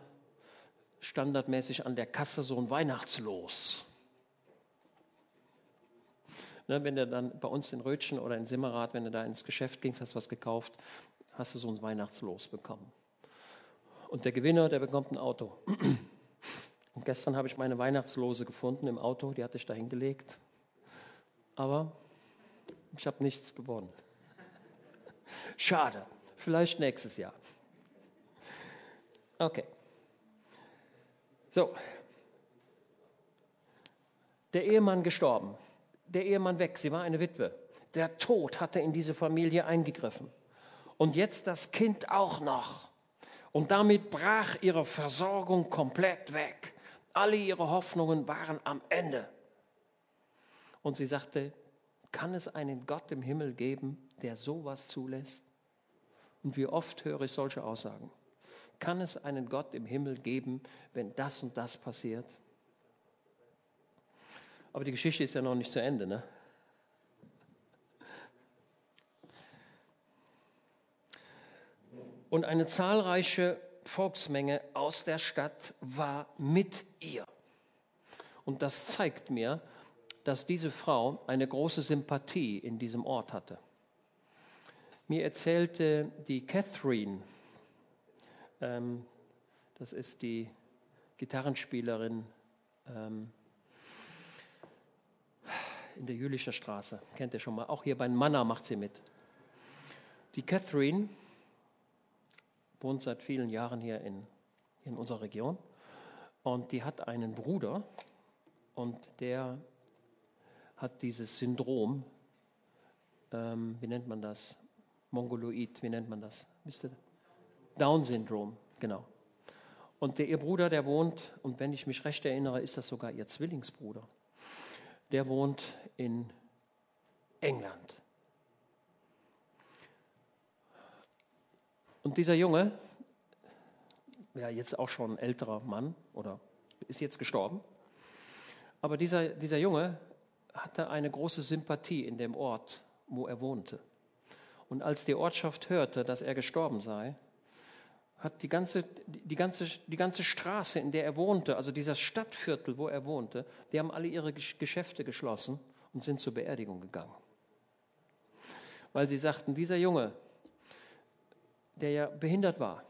Speaker 1: standardmäßig an der Kasse so ein Weihnachtslos. Ne, wenn du dann bei uns in Rötchen oder in Simmerath, wenn du da ins Geschäft gingst, hast was gekauft, hast du so ein Weihnachtslos bekommen. Und der Gewinner, der bekommt ein Auto. Und gestern habe ich meine Weihnachtslose gefunden im Auto, die hatte ich da hingelegt. Aber ich habe nichts gewonnen. Schade. Vielleicht nächstes Jahr. Okay. So. Der Ehemann gestorben. Der Ehemann weg. Sie war eine Witwe. Der Tod hatte in diese Familie eingegriffen. Und jetzt das Kind auch noch. Und damit brach ihre Versorgung komplett weg. Alle ihre Hoffnungen waren am Ende. Und sie sagte, Kann es einen Gott im Himmel geben, der sowas zulässt? Und wie oft höre ich solche Aussagen? Kann es einen Gott im Himmel geben, wenn das und das passiert? Aber die Geschichte ist ja noch nicht zu Ende, ne? Und eine zahlreiche Volksmenge aus der Stadt war mit ihr. Und das zeigt mir, dass diese Frau eine große Sympathie in diesem Ort hatte. Mir erzählte die Catherine, ähm, das ist die Gitarrenspielerin ähm, in der Jülicher Straße, kennt ihr schon mal, auch hier bei Manna macht sie mit. Die Catherine wohnt seit vielen Jahren hier in, in unserer Region und die hat einen Bruder und der hat dieses Syndrom, ähm, wie nennt man das? Mongoloid, wie nennt man das? Down-Syndrom, genau. Und der, ihr Bruder, der wohnt, und wenn ich mich recht erinnere, ist das sogar ihr Zwillingsbruder, der wohnt in England. Und dieser Junge, ja jetzt auch schon ein älterer Mann oder ist jetzt gestorben, aber dieser, dieser Junge hatte eine große Sympathie in dem Ort, wo er wohnte. Und als die Ortschaft hörte, dass er gestorben sei, hat die ganze, die, ganze, die ganze Straße, in der er wohnte, also dieser Stadtviertel, wo er wohnte, die haben alle ihre Geschäfte geschlossen und sind zur Beerdigung gegangen. Weil sie sagten, dieser Junge, der ja behindert war,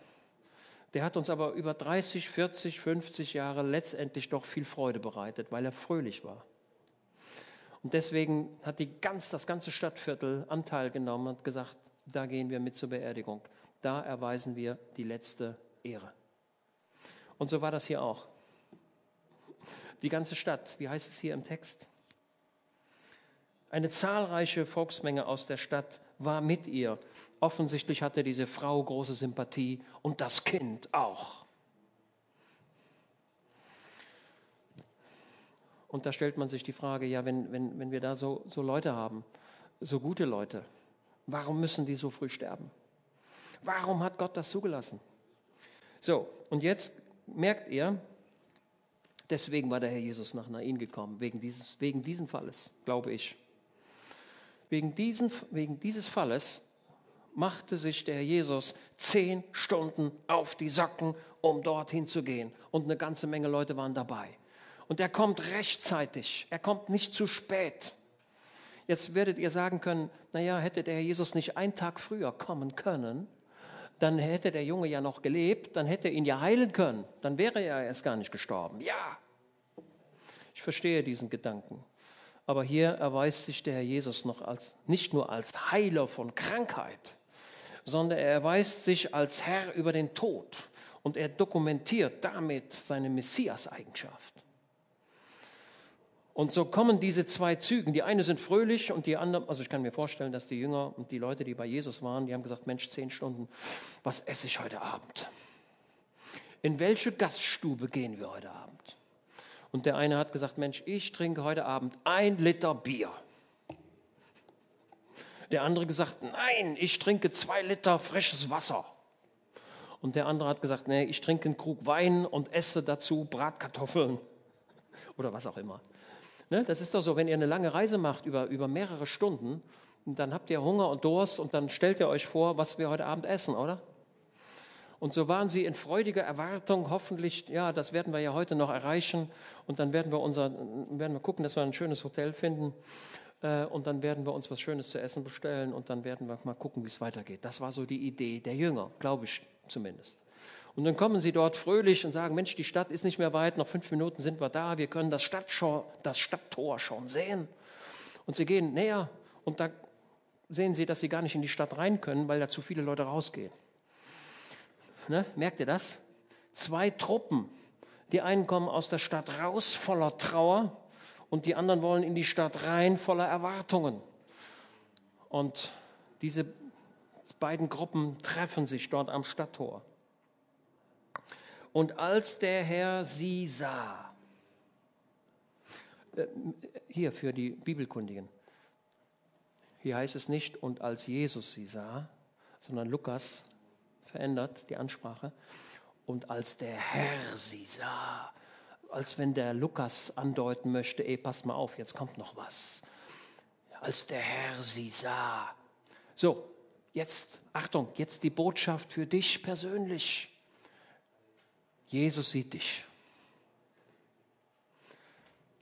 Speaker 1: der hat uns aber über 30, 40, 50 Jahre letztendlich doch viel Freude bereitet, weil er fröhlich war. Und deswegen hat die ganz, das ganze Stadtviertel Anteil genommen und gesagt, da gehen wir mit zur Beerdigung. Da erweisen wir die letzte Ehre. Und so war das hier auch. Die ganze Stadt, wie heißt es hier im Text? Eine zahlreiche Volksmenge aus der Stadt war mit ihr. Offensichtlich hatte diese Frau große Sympathie und das Kind auch. Und da stellt man sich die Frage, ja, wenn, wenn, wenn wir da so, so Leute haben, so gute Leute, warum müssen die so früh sterben? Warum hat Gott das zugelassen? So, und jetzt merkt ihr, deswegen war der Herr Jesus nach Nain gekommen, wegen dieses, wegen diesen Falles, glaube ich. Wegen, diesen, wegen dieses Falles machte sich der Herr Jesus zehn Stunden auf die Socken, um dorthin zu gehen. Und eine ganze Menge Leute waren dabei. Und er kommt rechtzeitig. Er kommt nicht zu spät. Jetzt werdet ihr sagen können, naja, hätte der Herr Jesus nicht einen Tag früher kommen können, dann hätte der Junge ja noch gelebt, dann hätte er ihn ja heilen können, dann wäre er erst gar nicht gestorben. Ja, ich verstehe diesen Gedanken. Aber hier erweist sich der Herr Jesus noch als, nicht nur als Heiler von Krankheit, sondern er erweist sich als Herr über den Tod und er dokumentiert damit seine Messias-Eigenschaft. Und so kommen diese zwei Zügen. Die eine sind fröhlich und die andere, also ich kann mir vorstellen, dass die Jünger und die Leute, die bei Jesus waren, die haben gesagt, Mensch, zehn Stunden, was esse ich heute Abend? In welche Gaststube gehen wir heute Abend? Und der eine hat gesagt, Mensch, ich trinke heute Abend ein Liter Bier. Der andere gesagt, nein, ich trinke zwei Liter frisches Wasser. Und der andere hat gesagt, nee, ich trinke einen Krug Wein und esse dazu Bratkartoffeln oder was auch immer. Ne, das ist doch so, wenn ihr eine lange Reise macht über, über mehrere Stunden, dann habt ihr Hunger und Durst und dann stellt ihr euch vor, was wir heute Abend essen, oder? Und so waren sie in freudiger Erwartung, hoffentlich, ja, das werden wir ja heute noch erreichen. Und dann werden wir, unser, werden wir gucken, dass wir ein schönes Hotel finden. Äh, und dann werden wir uns was Schönes zu essen bestellen und dann werden wir mal gucken, wie es weitergeht. Das war so die Idee der Jünger, glaube ich zumindest. Und dann kommen sie dort fröhlich und sagen, Mensch, die Stadt ist nicht mehr weit, noch fünf Minuten sind wir da, wir können das, Stadttor, das Stadttor schon sehen. Und sie gehen näher und da sehen sie, dass sie gar nicht in die Stadt rein können, weil da zu viele Leute rausgehen. Ne? Merkt ihr das? Zwei Truppen. Die einen kommen aus der Stadt raus voller Trauer und die anderen wollen in die Stadt rein voller Erwartungen. Und diese beiden Gruppen treffen sich dort am Stadttor. Und als der Herr sie sah, äh, hier für die Bibelkundigen, Hier heißt es nicht, und als Jesus sie sah, sondern Lukas verändert die Ansprache. Und als der Herr sie sah, als wenn der Lukas andeuten möchte, ey, passt mal auf, jetzt kommt noch was. Als der Herr sie sah. So, jetzt, Achtung, jetzt die Botschaft für dich persönlich. Jesus sieht dich.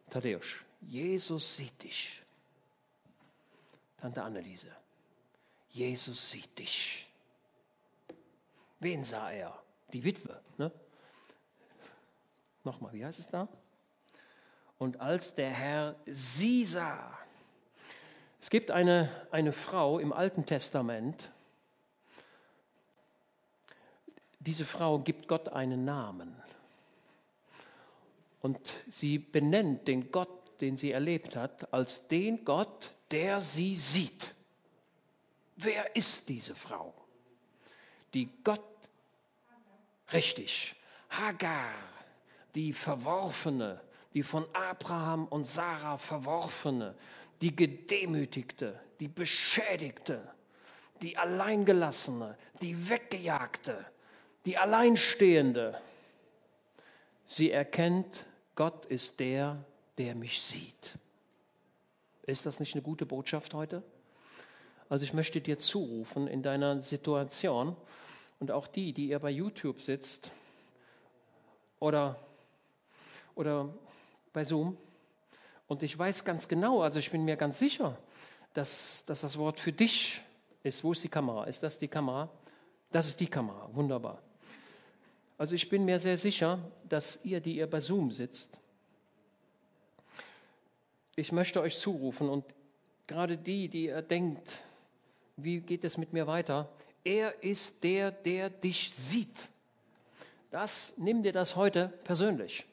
Speaker 1: Tadeusz, Jesus sieht dich. Tante Anneliese, Jesus sieht dich. Wen sah er? Die Witwe. Ne? Nochmal, wie heißt es da? Und als der Herr sie sah, es gibt eine, eine Frau im Alten Testament, diese Frau gibt Gott einen Namen. Und sie benennt den Gott, den sie erlebt hat, als den Gott, der sie sieht. Wer ist diese Frau? Die Gott, richtig, Hagar, die Verworfene, die von Abraham und Sarah Verworfene, die Gedemütigte, die Beschädigte, die Alleingelassene, die Weggejagte, die Alleinstehende. Sie erkennt, Gott ist der, der mich sieht. Ist das nicht eine gute Botschaft heute? Also ich möchte dir zurufen in deiner Situation und auch die, die ihr bei YouTube sitzt oder, oder bei Zoom. Und ich weiß ganz genau, also ich bin mir ganz sicher, dass, dass das Wort für dich ist. Wo ist die Kamera? Ist das die Kamera? Das ist die Kamera. Wunderbar. Also ich bin mir sehr sicher, dass ihr, die ihr bei Zoom sitzt, ich möchte euch zurufen und gerade die, die ihr denkt, wie geht es mit mir weiter? Er ist der, der dich sieht. Das, nimm dir das heute persönlich.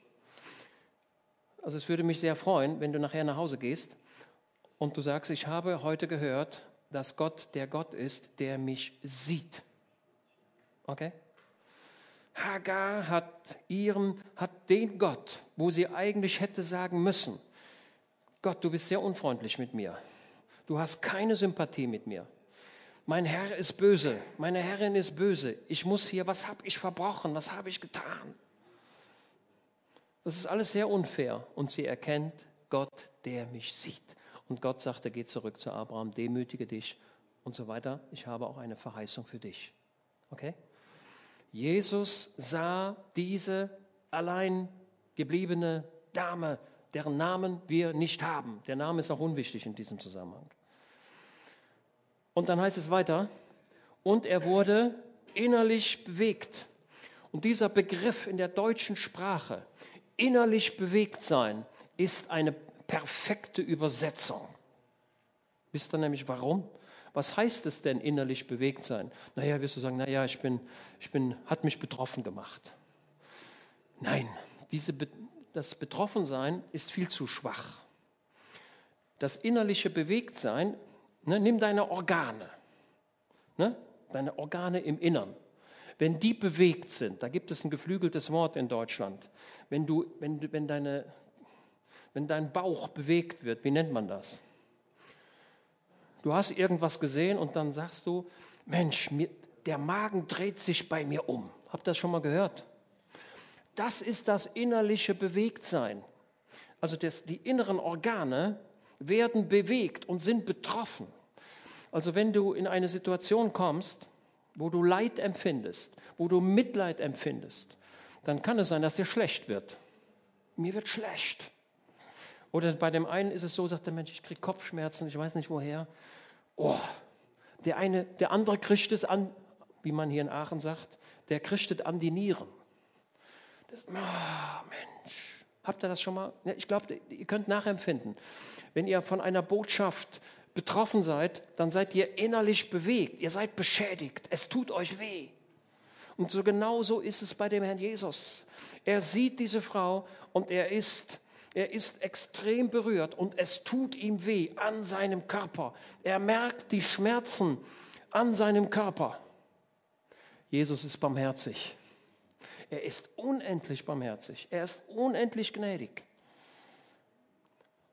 Speaker 1: Also es würde mich sehr freuen, wenn du nachher nach Hause gehst und du sagst, ich habe heute gehört, dass Gott der Gott ist, der mich sieht. Okay? Hagar hat ihren, hat den Gott, wo sie eigentlich hätte sagen müssen, Gott, du bist sehr unfreundlich mit mir. Du hast keine Sympathie mit mir. Mein Herr ist böse, meine Herrin ist böse. Ich muss hier, was habe ich verbrochen, was habe ich getan? Das ist alles sehr unfair. Und sie erkennt Gott, der mich sieht. Und Gott sagte, geh zurück zu Abraham, demütige dich und so weiter. Ich habe auch eine Verheißung für dich. Okay? Jesus sah diese allein gebliebene Dame, deren Namen wir nicht haben. Der Name ist auch unwichtig in diesem Zusammenhang. Und dann heißt es weiter, und er wurde innerlich bewegt. Und dieser Begriff in der deutschen Sprache, innerlich bewegt sein, ist eine perfekte Übersetzung. Wisst ihr nämlich warum? Was heißt es denn innerlich bewegt sein? Naja, wirst du sagen, naja, ich bin, ich bin, hat mich betroffen gemacht. Nein, diese, das Betroffensein ist viel zu schwach. Das innerliche Bewegtsein, ne, nimm deine Organe, ne, deine Organe im Innern. Wenn die bewegt sind, da gibt es ein geflügeltes Wort in Deutschland, wenn, du, wenn, wenn, deine, wenn dein Bauch bewegt wird, wie nennt man das? Du hast irgendwas gesehen und dann sagst du, Mensch, mir, der Magen dreht sich bei mir um. Habt ihr das schon mal gehört? Das ist das innerliche Bewegtsein. Also das, die inneren Organe werden bewegt und sind betroffen. Also wenn du in eine Situation kommst, wo du Leid empfindest, wo du Mitleid empfindest, dann kann es sein, dass dir schlecht wird. Mir wird schlecht. Oder bei dem einen ist es so, sagt der Mensch, ich kriege Kopfschmerzen, ich weiß nicht woher. Oh, der eine, der andere kriegt es an, wie man hier in Aachen sagt, der kriegt es an die Nieren. Das, oh, Mensch, habt ihr das schon mal? Ich glaube, ihr könnt nachempfinden. Wenn ihr von einer Botschaft betroffen seid, dann seid ihr innerlich bewegt. Ihr seid beschädigt. Es tut euch weh. Und so genauso ist es bei dem Herrn Jesus. Er sieht diese Frau und er ist er ist extrem berührt und es tut ihm weh an seinem Körper. Er merkt die Schmerzen an seinem Körper. Jesus ist barmherzig. Er ist unendlich barmherzig. Er ist unendlich gnädig.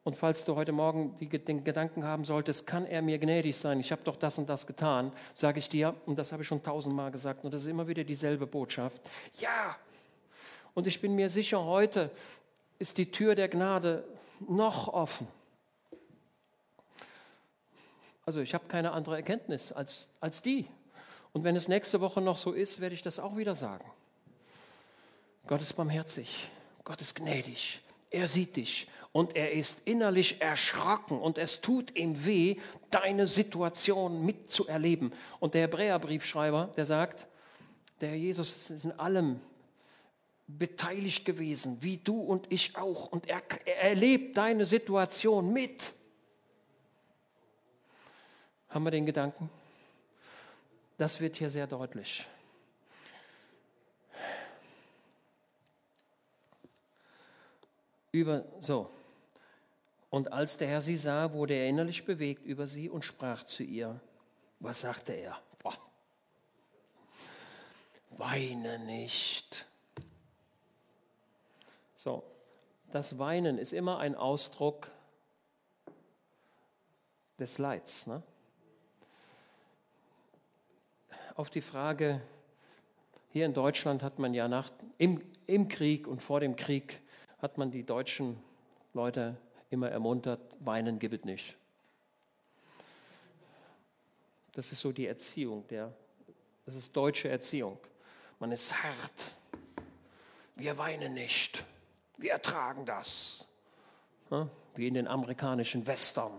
Speaker 1: Und falls du heute Morgen die, den Gedanken haben solltest, kann er mir gnädig sein, ich habe doch das und das getan, sage ich dir, und das habe ich schon tausendmal gesagt, und das ist immer wieder dieselbe Botschaft, ja. Und ich bin mir sicher, heute ist die Tür der Gnade noch offen. Also ich habe keine andere Erkenntnis als, als die. Und wenn es nächste Woche noch so ist, werde ich das auch wieder sagen. Gott ist barmherzig, Gott ist gnädig, er sieht dich und er ist innerlich erschrocken und es tut ihm weh, deine Situation mitzuerleben. Und der Hebräerbriefschreiber, der sagt, der Herr Jesus ist in allem beteiligt gewesen, wie du und ich auch. Und er, er erlebt deine Situation mit. Haben wir den Gedanken? Das wird hier sehr deutlich. Über, so. Und als der Herr sie sah, wurde er innerlich bewegt über sie und sprach zu ihr. Was sagte er? Boah. Weine nicht. So, das Weinen ist immer ein Ausdruck des Leids. Ne? Auf die Frage, hier in Deutschland hat man ja nach, im, im Krieg und vor dem Krieg hat man die deutschen Leute immer ermuntert, weinen gibt nicht. Das ist so die Erziehung, der, das ist deutsche Erziehung. Man ist hart. Wir weinen nicht. Wir ertragen das. Wie in den amerikanischen Western.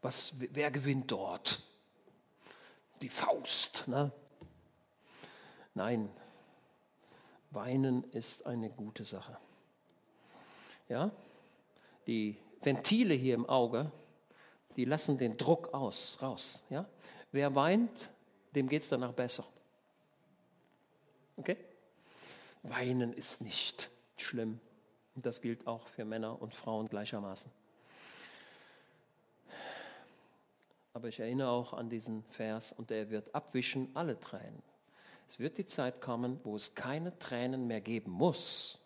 Speaker 1: Was, wer gewinnt dort? Die Faust. Ne? Nein, Weinen ist eine gute Sache. Ja? Die Ventile hier im Auge, die lassen den Druck aus, raus. Ja? Wer weint, dem geht es danach besser. Okay? Weinen ist nicht schlimm. Und das gilt auch für Männer und Frauen gleichermaßen. Aber ich erinnere auch an diesen Vers, und er wird abwischen alle Tränen. Es wird die Zeit kommen, wo es keine Tränen mehr geben muss.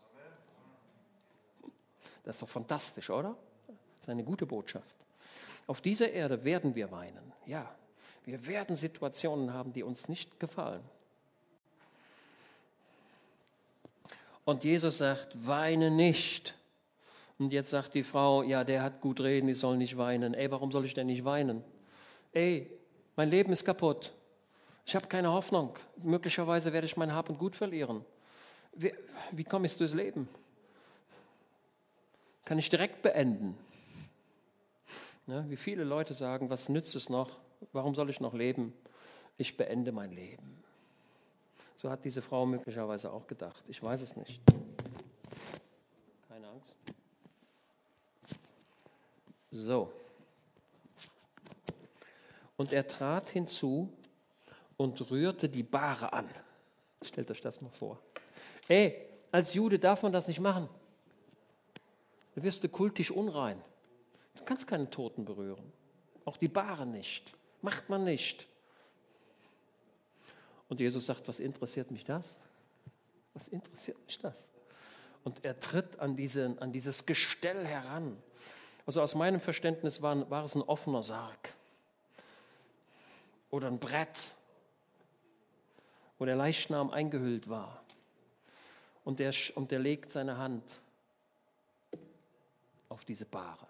Speaker 1: Das ist doch fantastisch, oder? Das ist eine gute Botschaft. Auf dieser Erde werden wir weinen. Ja, wir werden Situationen haben, die uns nicht gefallen. Und Jesus sagt, weine nicht. Und jetzt sagt die Frau, ja, der hat gut reden, ich soll nicht weinen. Ey, warum soll ich denn nicht weinen? Ey, mein Leben ist kaputt. Ich habe keine Hoffnung. Möglicherweise werde ich mein Hab und Gut verlieren. Wie, wie komme ich durchs Leben? Kann ich direkt beenden? Ja, wie viele Leute sagen, was nützt es noch? Warum soll ich noch leben? Ich beende mein Leben. So hat diese Frau möglicherweise auch gedacht. Ich weiß es nicht. Keine Angst. So. Und er trat hinzu und rührte die Bahre an. Stellt euch das mal vor. Ey, als Jude darf man das nicht machen. Da wirst du kultisch unrein. Du kannst keine Toten berühren. Auch die Bahre nicht. Macht man nicht. Und Jesus sagt, was interessiert mich das? Was interessiert mich das? Und er tritt an, diese, an dieses Gestell heran. Also aus meinem Verständnis war, war es ein offener Sarg oder ein Brett wo der Leichnam eingehüllt war. Und der, und der legt seine Hand auf diese Bahre.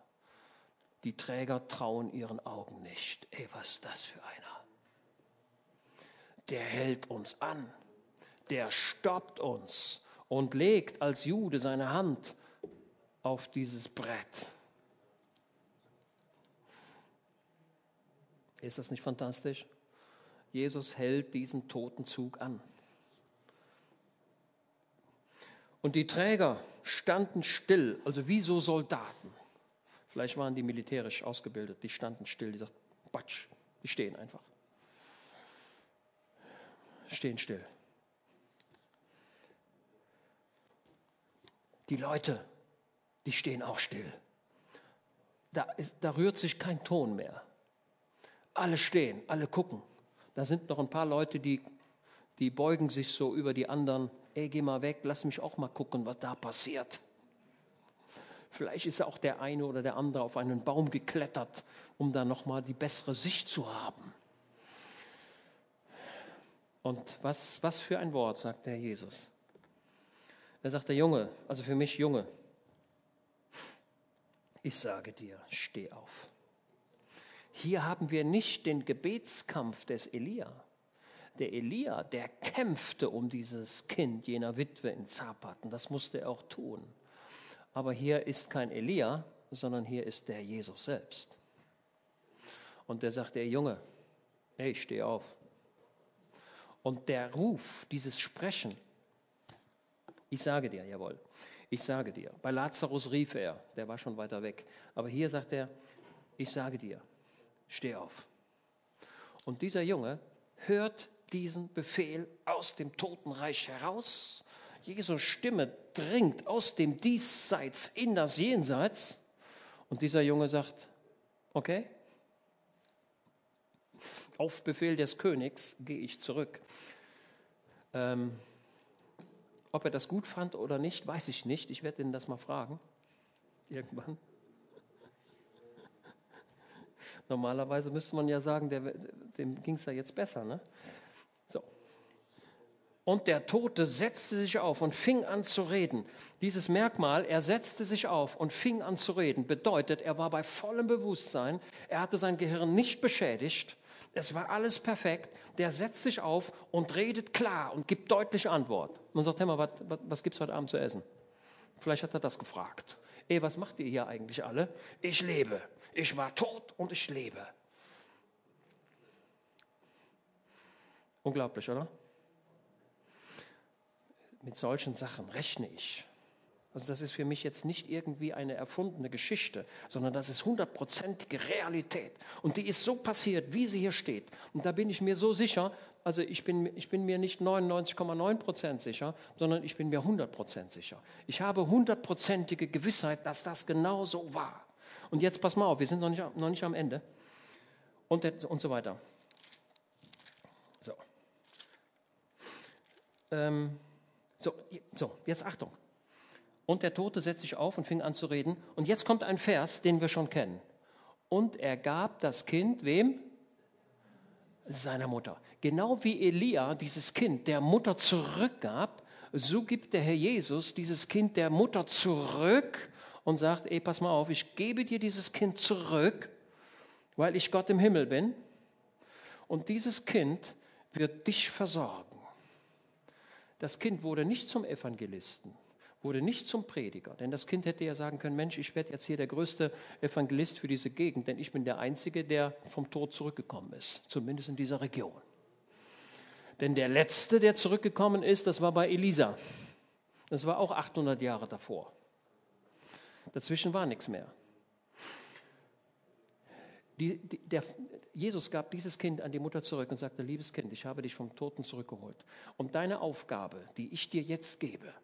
Speaker 1: Die Träger trauen ihren Augen nicht. Ey, was ist das für einer? Der hält uns an. Der stoppt uns und legt als Jude seine Hand auf dieses Brett. Ist das nicht fantastisch? Jesus hält diesen Totenzug an. Und die Träger standen still, also wie so Soldaten. Vielleicht waren die militärisch ausgebildet, die standen still, die sagten, Batsch, die stehen einfach. Stehen still. Die Leute, die stehen auch still. Da, ist, da rührt sich kein Ton mehr. Alle stehen, alle gucken. Da sind noch ein paar Leute, die, die beugen sich so über die anderen. Ey, geh mal weg, lass mich auch mal gucken, was da passiert. Vielleicht ist auch der eine oder der andere auf einen Baum geklettert, um da nochmal die bessere Sicht zu haben. Und was, was für ein Wort, sagt der Jesus. Er sagt, der Junge, also für mich Junge, ich sage dir, steh auf. Hier haben wir nicht den Gebetskampf des Elia. Der Elia, der kämpfte um dieses Kind jener Witwe in Zapat und das musste er auch tun. Aber hier ist kein Elia, sondern hier ist der Jesus selbst. Und der sagt, der Junge, hey, steh auf. Und der Ruf, dieses Sprechen, ich sage dir, jawohl, ich sage dir. Bei Lazarus rief er, der war schon weiter weg. Aber hier sagt er, ich sage dir, steh auf. Und dieser Junge hört diesen Befehl aus dem Totenreich heraus. Jesu Stimme dringt aus dem Diesseits in das Jenseits. Und dieser Junge sagt, okay, auf Befehl des Königs gehe ich zurück. Ähm, ob er das gut fand oder nicht, weiß ich nicht. Ich werde ihn das mal fragen. Irgendwann. Normalerweise müsste man ja sagen, der, dem ging es ja jetzt besser. Ne? So. Und der Tote setzte sich auf und fing an zu reden. Dieses Merkmal, er setzte sich auf und fing an zu reden, bedeutet, er war bei vollem Bewusstsein, er hatte sein Gehirn nicht beschädigt, es war alles perfekt. Der setzt sich auf und redet klar und gibt deutliche Antwort. Man sagt, hey mal, was, was, was gibt's heute Abend zu essen? Vielleicht hat er das gefragt. Ey, was macht ihr hier eigentlich alle? Ich lebe. Ich war tot und ich lebe. Unglaublich, oder? Mit solchen Sachen rechne ich. Also das ist für mich jetzt nicht irgendwie eine erfundene Geschichte, sondern das ist hundertprozentige Realität. Und die ist so passiert, wie sie hier steht. Und da bin ich mir so sicher, also ich bin, ich bin mir nicht 99,9 Prozent sicher, sondern ich bin mir 100 Prozent sicher. Ich habe hundertprozentige Gewissheit, dass das genau so war. Und jetzt pass mal auf, wir sind noch nicht, noch nicht am Ende. Und, und so weiter. So. Ähm, so, so, jetzt Achtung. Und der Tote setzte sich auf und fing an zu reden. Und jetzt kommt ein Vers, den wir schon kennen. Und er gab das Kind wem? Seiner Mutter. Genau wie Elia dieses Kind der Mutter zurückgab, so gibt der Herr Jesus dieses Kind der Mutter zurück und sagt, ey, pass mal auf, ich gebe dir dieses Kind zurück, weil ich Gott im Himmel bin. Und dieses Kind wird dich versorgen. Das Kind wurde nicht zum Evangelisten wurde nicht zum Prediger. Denn das Kind hätte ja sagen können, Mensch, ich werde jetzt hier der größte Evangelist für diese Gegend, denn ich bin der Einzige, der vom Tod zurückgekommen ist, zumindest in dieser Region. Denn der Letzte, der zurückgekommen ist, das war bei Elisa. Das war auch 800 Jahre davor. Dazwischen war nichts mehr. Die, die, der, Jesus gab dieses Kind an die Mutter zurück und sagte, liebes Kind, ich habe dich vom Toten zurückgeholt. Und deine Aufgabe, die ich dir jetzt gebe,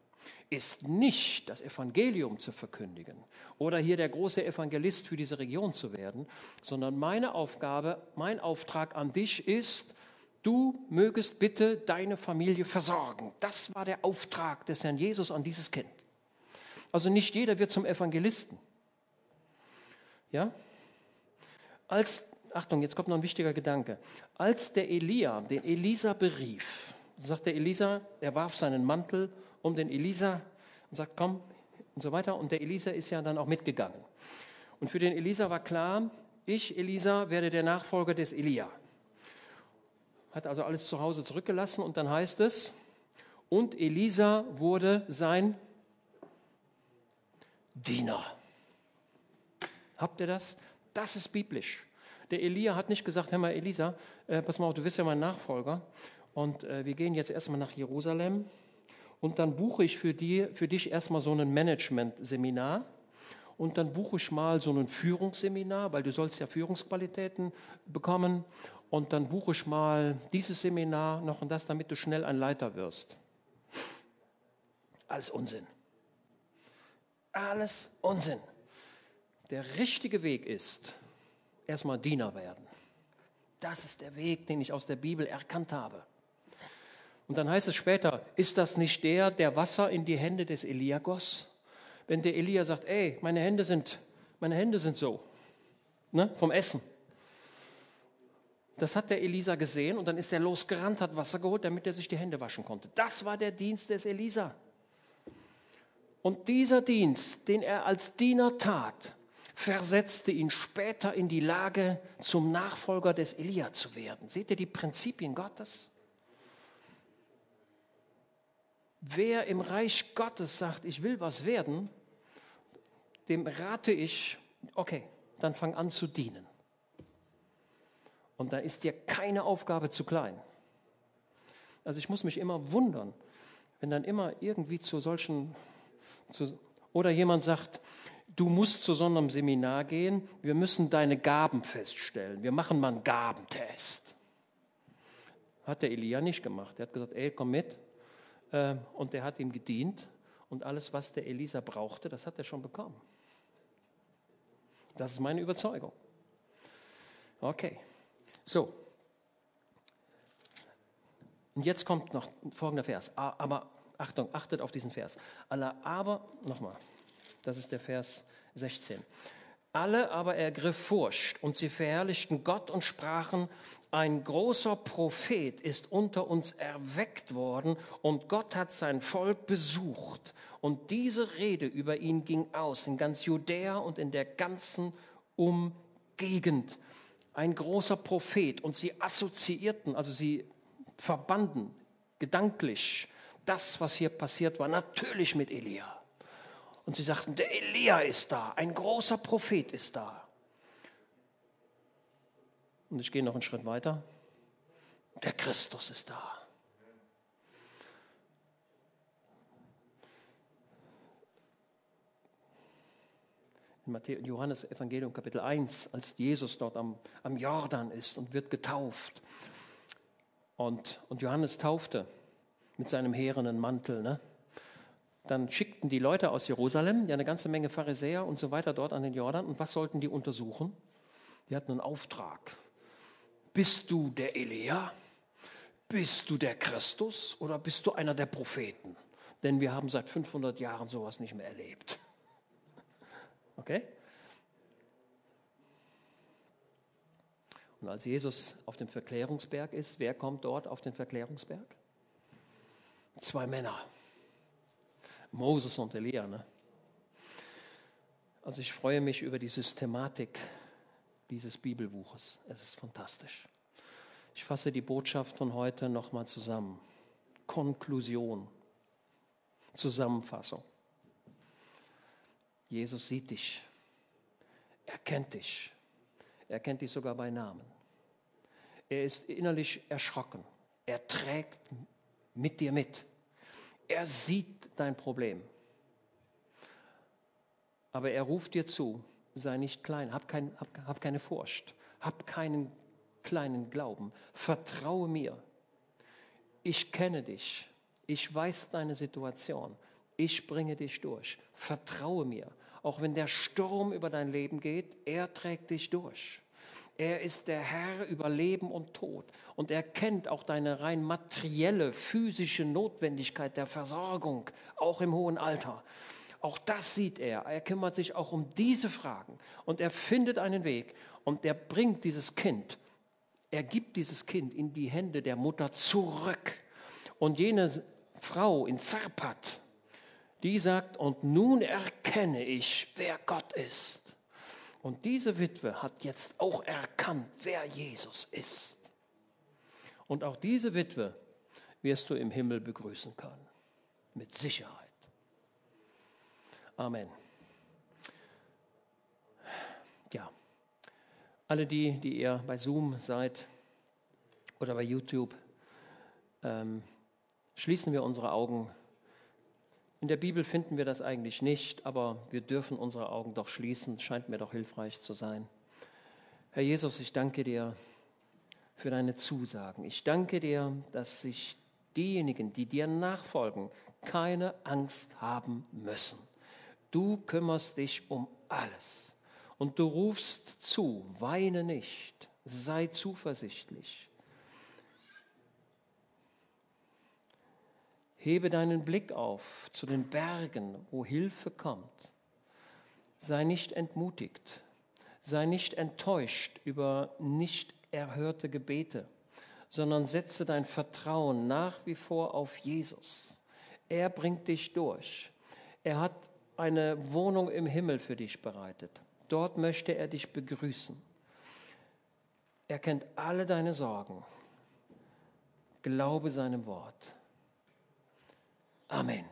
Speaker 1: ist nicht das Evangelium zu verkündigen oder hier der große Evangelist für diese Region zu werden, sondern meine Aufgabe, mein Auftrag an dich ist, du mögest bitte deine Familie versorgen. Das war der Auftrag des Herrn Jesus an dieses Kind. Also nicht jeder wird zum Evangelisten. Ja? Als, Achtung, jetzt kommt noch ein wichtiger Gedanke. Als der Elia den Elisa berief, sagte Elisa, er warf seinen Mantel um den Elisa und sagt, komm und so weiter. Und der Elisa ist ja dann auch mitgegangen. Und für den Elisa war klar, ich, Elisa, werde der Nachfolger des Elia. Hat also alles zu Hause zurückgelassen und dann heißt es, und Elisa wurde sein Diener. Habt ihr das? Das ist biblisch. Der Elia hat nicht gesagt, hör mal, Elisa, äh, pass mal auf, du bist ja mein Nachfolger und äh, wir gehen jetzt erstmal nach Jerusalem und dann buche ich für, die, für dich erstmal so ein Management-Seminar und dann buche ich mal so ein Führungsseminar, weil du sollst ja Führungsqualitäten bekommen und dann buche ich mal dieses Seminar noch und das, damit du schnell ein Leiter wirst. Alles Unsinn. Alles Unsinn. Der richtige Weg ist, erstmal Diener werden. Das ist der Weg, den ich aus der Bibel erkannt habe. Und dann heißt es später, ist das nicht der, der Wasser in die Hände des Elia goss? wenn der Elia sagt, ey, meine Hände sind, meine Hände sind so, ne, vom Essen. Das hat der Elisa gesehen und dann ist er losgerannt, hat Wasser geholt, damit er sich die Hände waschen konnte. Das war der Dienst des Elisa. Und dieser Dienst, den er als Diener tat, versetzte ihn später in die Lage, zum Nachfolger des Elia zu werden. Seht ihr die Prinzipien Gottes? Wer im Reich Gottes sagt, ich will was werden, dem rate ich, okay, dann fang an zu dienen. Und da ist dir keine Aufgabe zu klein. Also ich muss mich immer wundern, wenn dann immer irgendwie zu solchen, zu, oder jemand sagt, du musst zu so einem Seminar gehen, wir müssen deine Gaben feststellen, wir machen mal einen Gabentest. Hat der Elia nicht gemacht. Er hat gesagt, ey, komm mit. Ähm, und der hat ihm gedient und alles, was der Elisa brauchte, das hat er schon bekommen. Das ist meine Überzeugung. Okay, so. Und jetzt kommt noch folgender Vers. Aber Achtung, achtet auf diesen Vers. Aber, nochmal, das ist der Vers 16. Alle aber ergriff Furcht und sie verherrlichten Gott und sprachen, ein großer Prophet ist unter uns erweckt worden und Gott hat sein Volk besucht. Und diese Rede über ihn ging aus in ganz Judäa und in der ganzen Umgegend. Ein großer Prophet und sie assoziierten, also sie verbanden gedanklich das, was hier passiert war, natürlich mit Elia. Und sie sagten, der Elia ist da, ein großer Prophet ist da. Und ich gehe noch einen Schritt weiter. Der Christus ist da. In Johannes Evangelium Kapitel 1, als Jesus dort am, am Jordan ist und wird getauft. Und, und Johannes taufte mit seinem heerenden Mantel. Ne? Dann schickten die Leute aus Jerusalem, ja eine ganze Menge Pharisäer und so weiter dort an den Jordan. Und was sollten die untersuchen? Die hatten einen Auftrag. Bist du der Elia? Bist du der Christus oder bist du einer der Propheten? Denn wir haben seit 500 Jahren sowas nicht mehr erlebt. Okay? Und als Jesus auf dem Verklärungsberg ist, wer kommt dort auf den Verklärungsberg? Zwei Männer. Moses und Elia. Ne? Also ich freue mich über die Systematik dieses Bibelbuches. Es ist fantastisch. Ich fasse die Botschaft von heute nochmal zusammen. Konklusion, Zusammenfassung. Jesus sieht dich, er kennt dich, er kennt dich sogar bei Namen. Er ist innerlich erschrocken, er trägt mit dir mit. Er sieht dein Problem. Aber er ruft dir zu, sei nicht klein, hab, kein, hab, hab keine Furcht, hab keinen kleinen Glauben, vertraue mir. Ich kenne dich, ich weiß deine Situation, ich bringe dich durch, vertraue mir. Auch wenn der Sturm über dein Leben geht, er trägt dich durch. Er ist der Herr über Leben und Tod. Und er kennt auch deine rein materielle, physische Notwendigkeit der Versorgung, auch im hohen Alter. Auch das sieht er. Er kümmert sich auch um diese Fragen. Und er findet einen Weg. Und er bringt dieses Kind, er gibt dieses Kind in die Hände der Mutter zurück. Und jene Frau in Zarpat, die sagt, und nun erkenne ich, wer Gott ist. Und diese Witwe hat jetzt auch erkannt, wer Jesus ist. Und auch diese Witwe wirst du im Himmel begrüßen können. Mit Sicherheit. Amen. Ja, alle die, die ihr bei Zoom seid oder bei YouTube, ähm, schließen wir unsere Augen in der Bibel finden wir das eigentlich nicht, aber wir dürfen unsere Augen doch schließen, scheint mir doch hilfreich zu sein. Herr Jesus, ich danke dir für deine Zusagen. Ich danke dir, dass sich diejenigen, die dir nachfolgen, keine Angst haben müssen. Du kümmerst dich um alles und du rufst zu, weine nicht, sei zuversichtlich. Hebe deinen Blick auf zu den Bergen, wo Hilfe kommt. Sei nicht entmutigt, sei nicht enttäuscht über nicht erhörte Gebete, sondern setze dein Vertrauen nach wie vor auf Jesus. Er bringt dich durch. Er hat eine Wohnung im Himmel für dich bereitet. Dort möchte er dich begrüßen. Er kennt alle deine Sorgen. Glaube seinem Wort. Amen.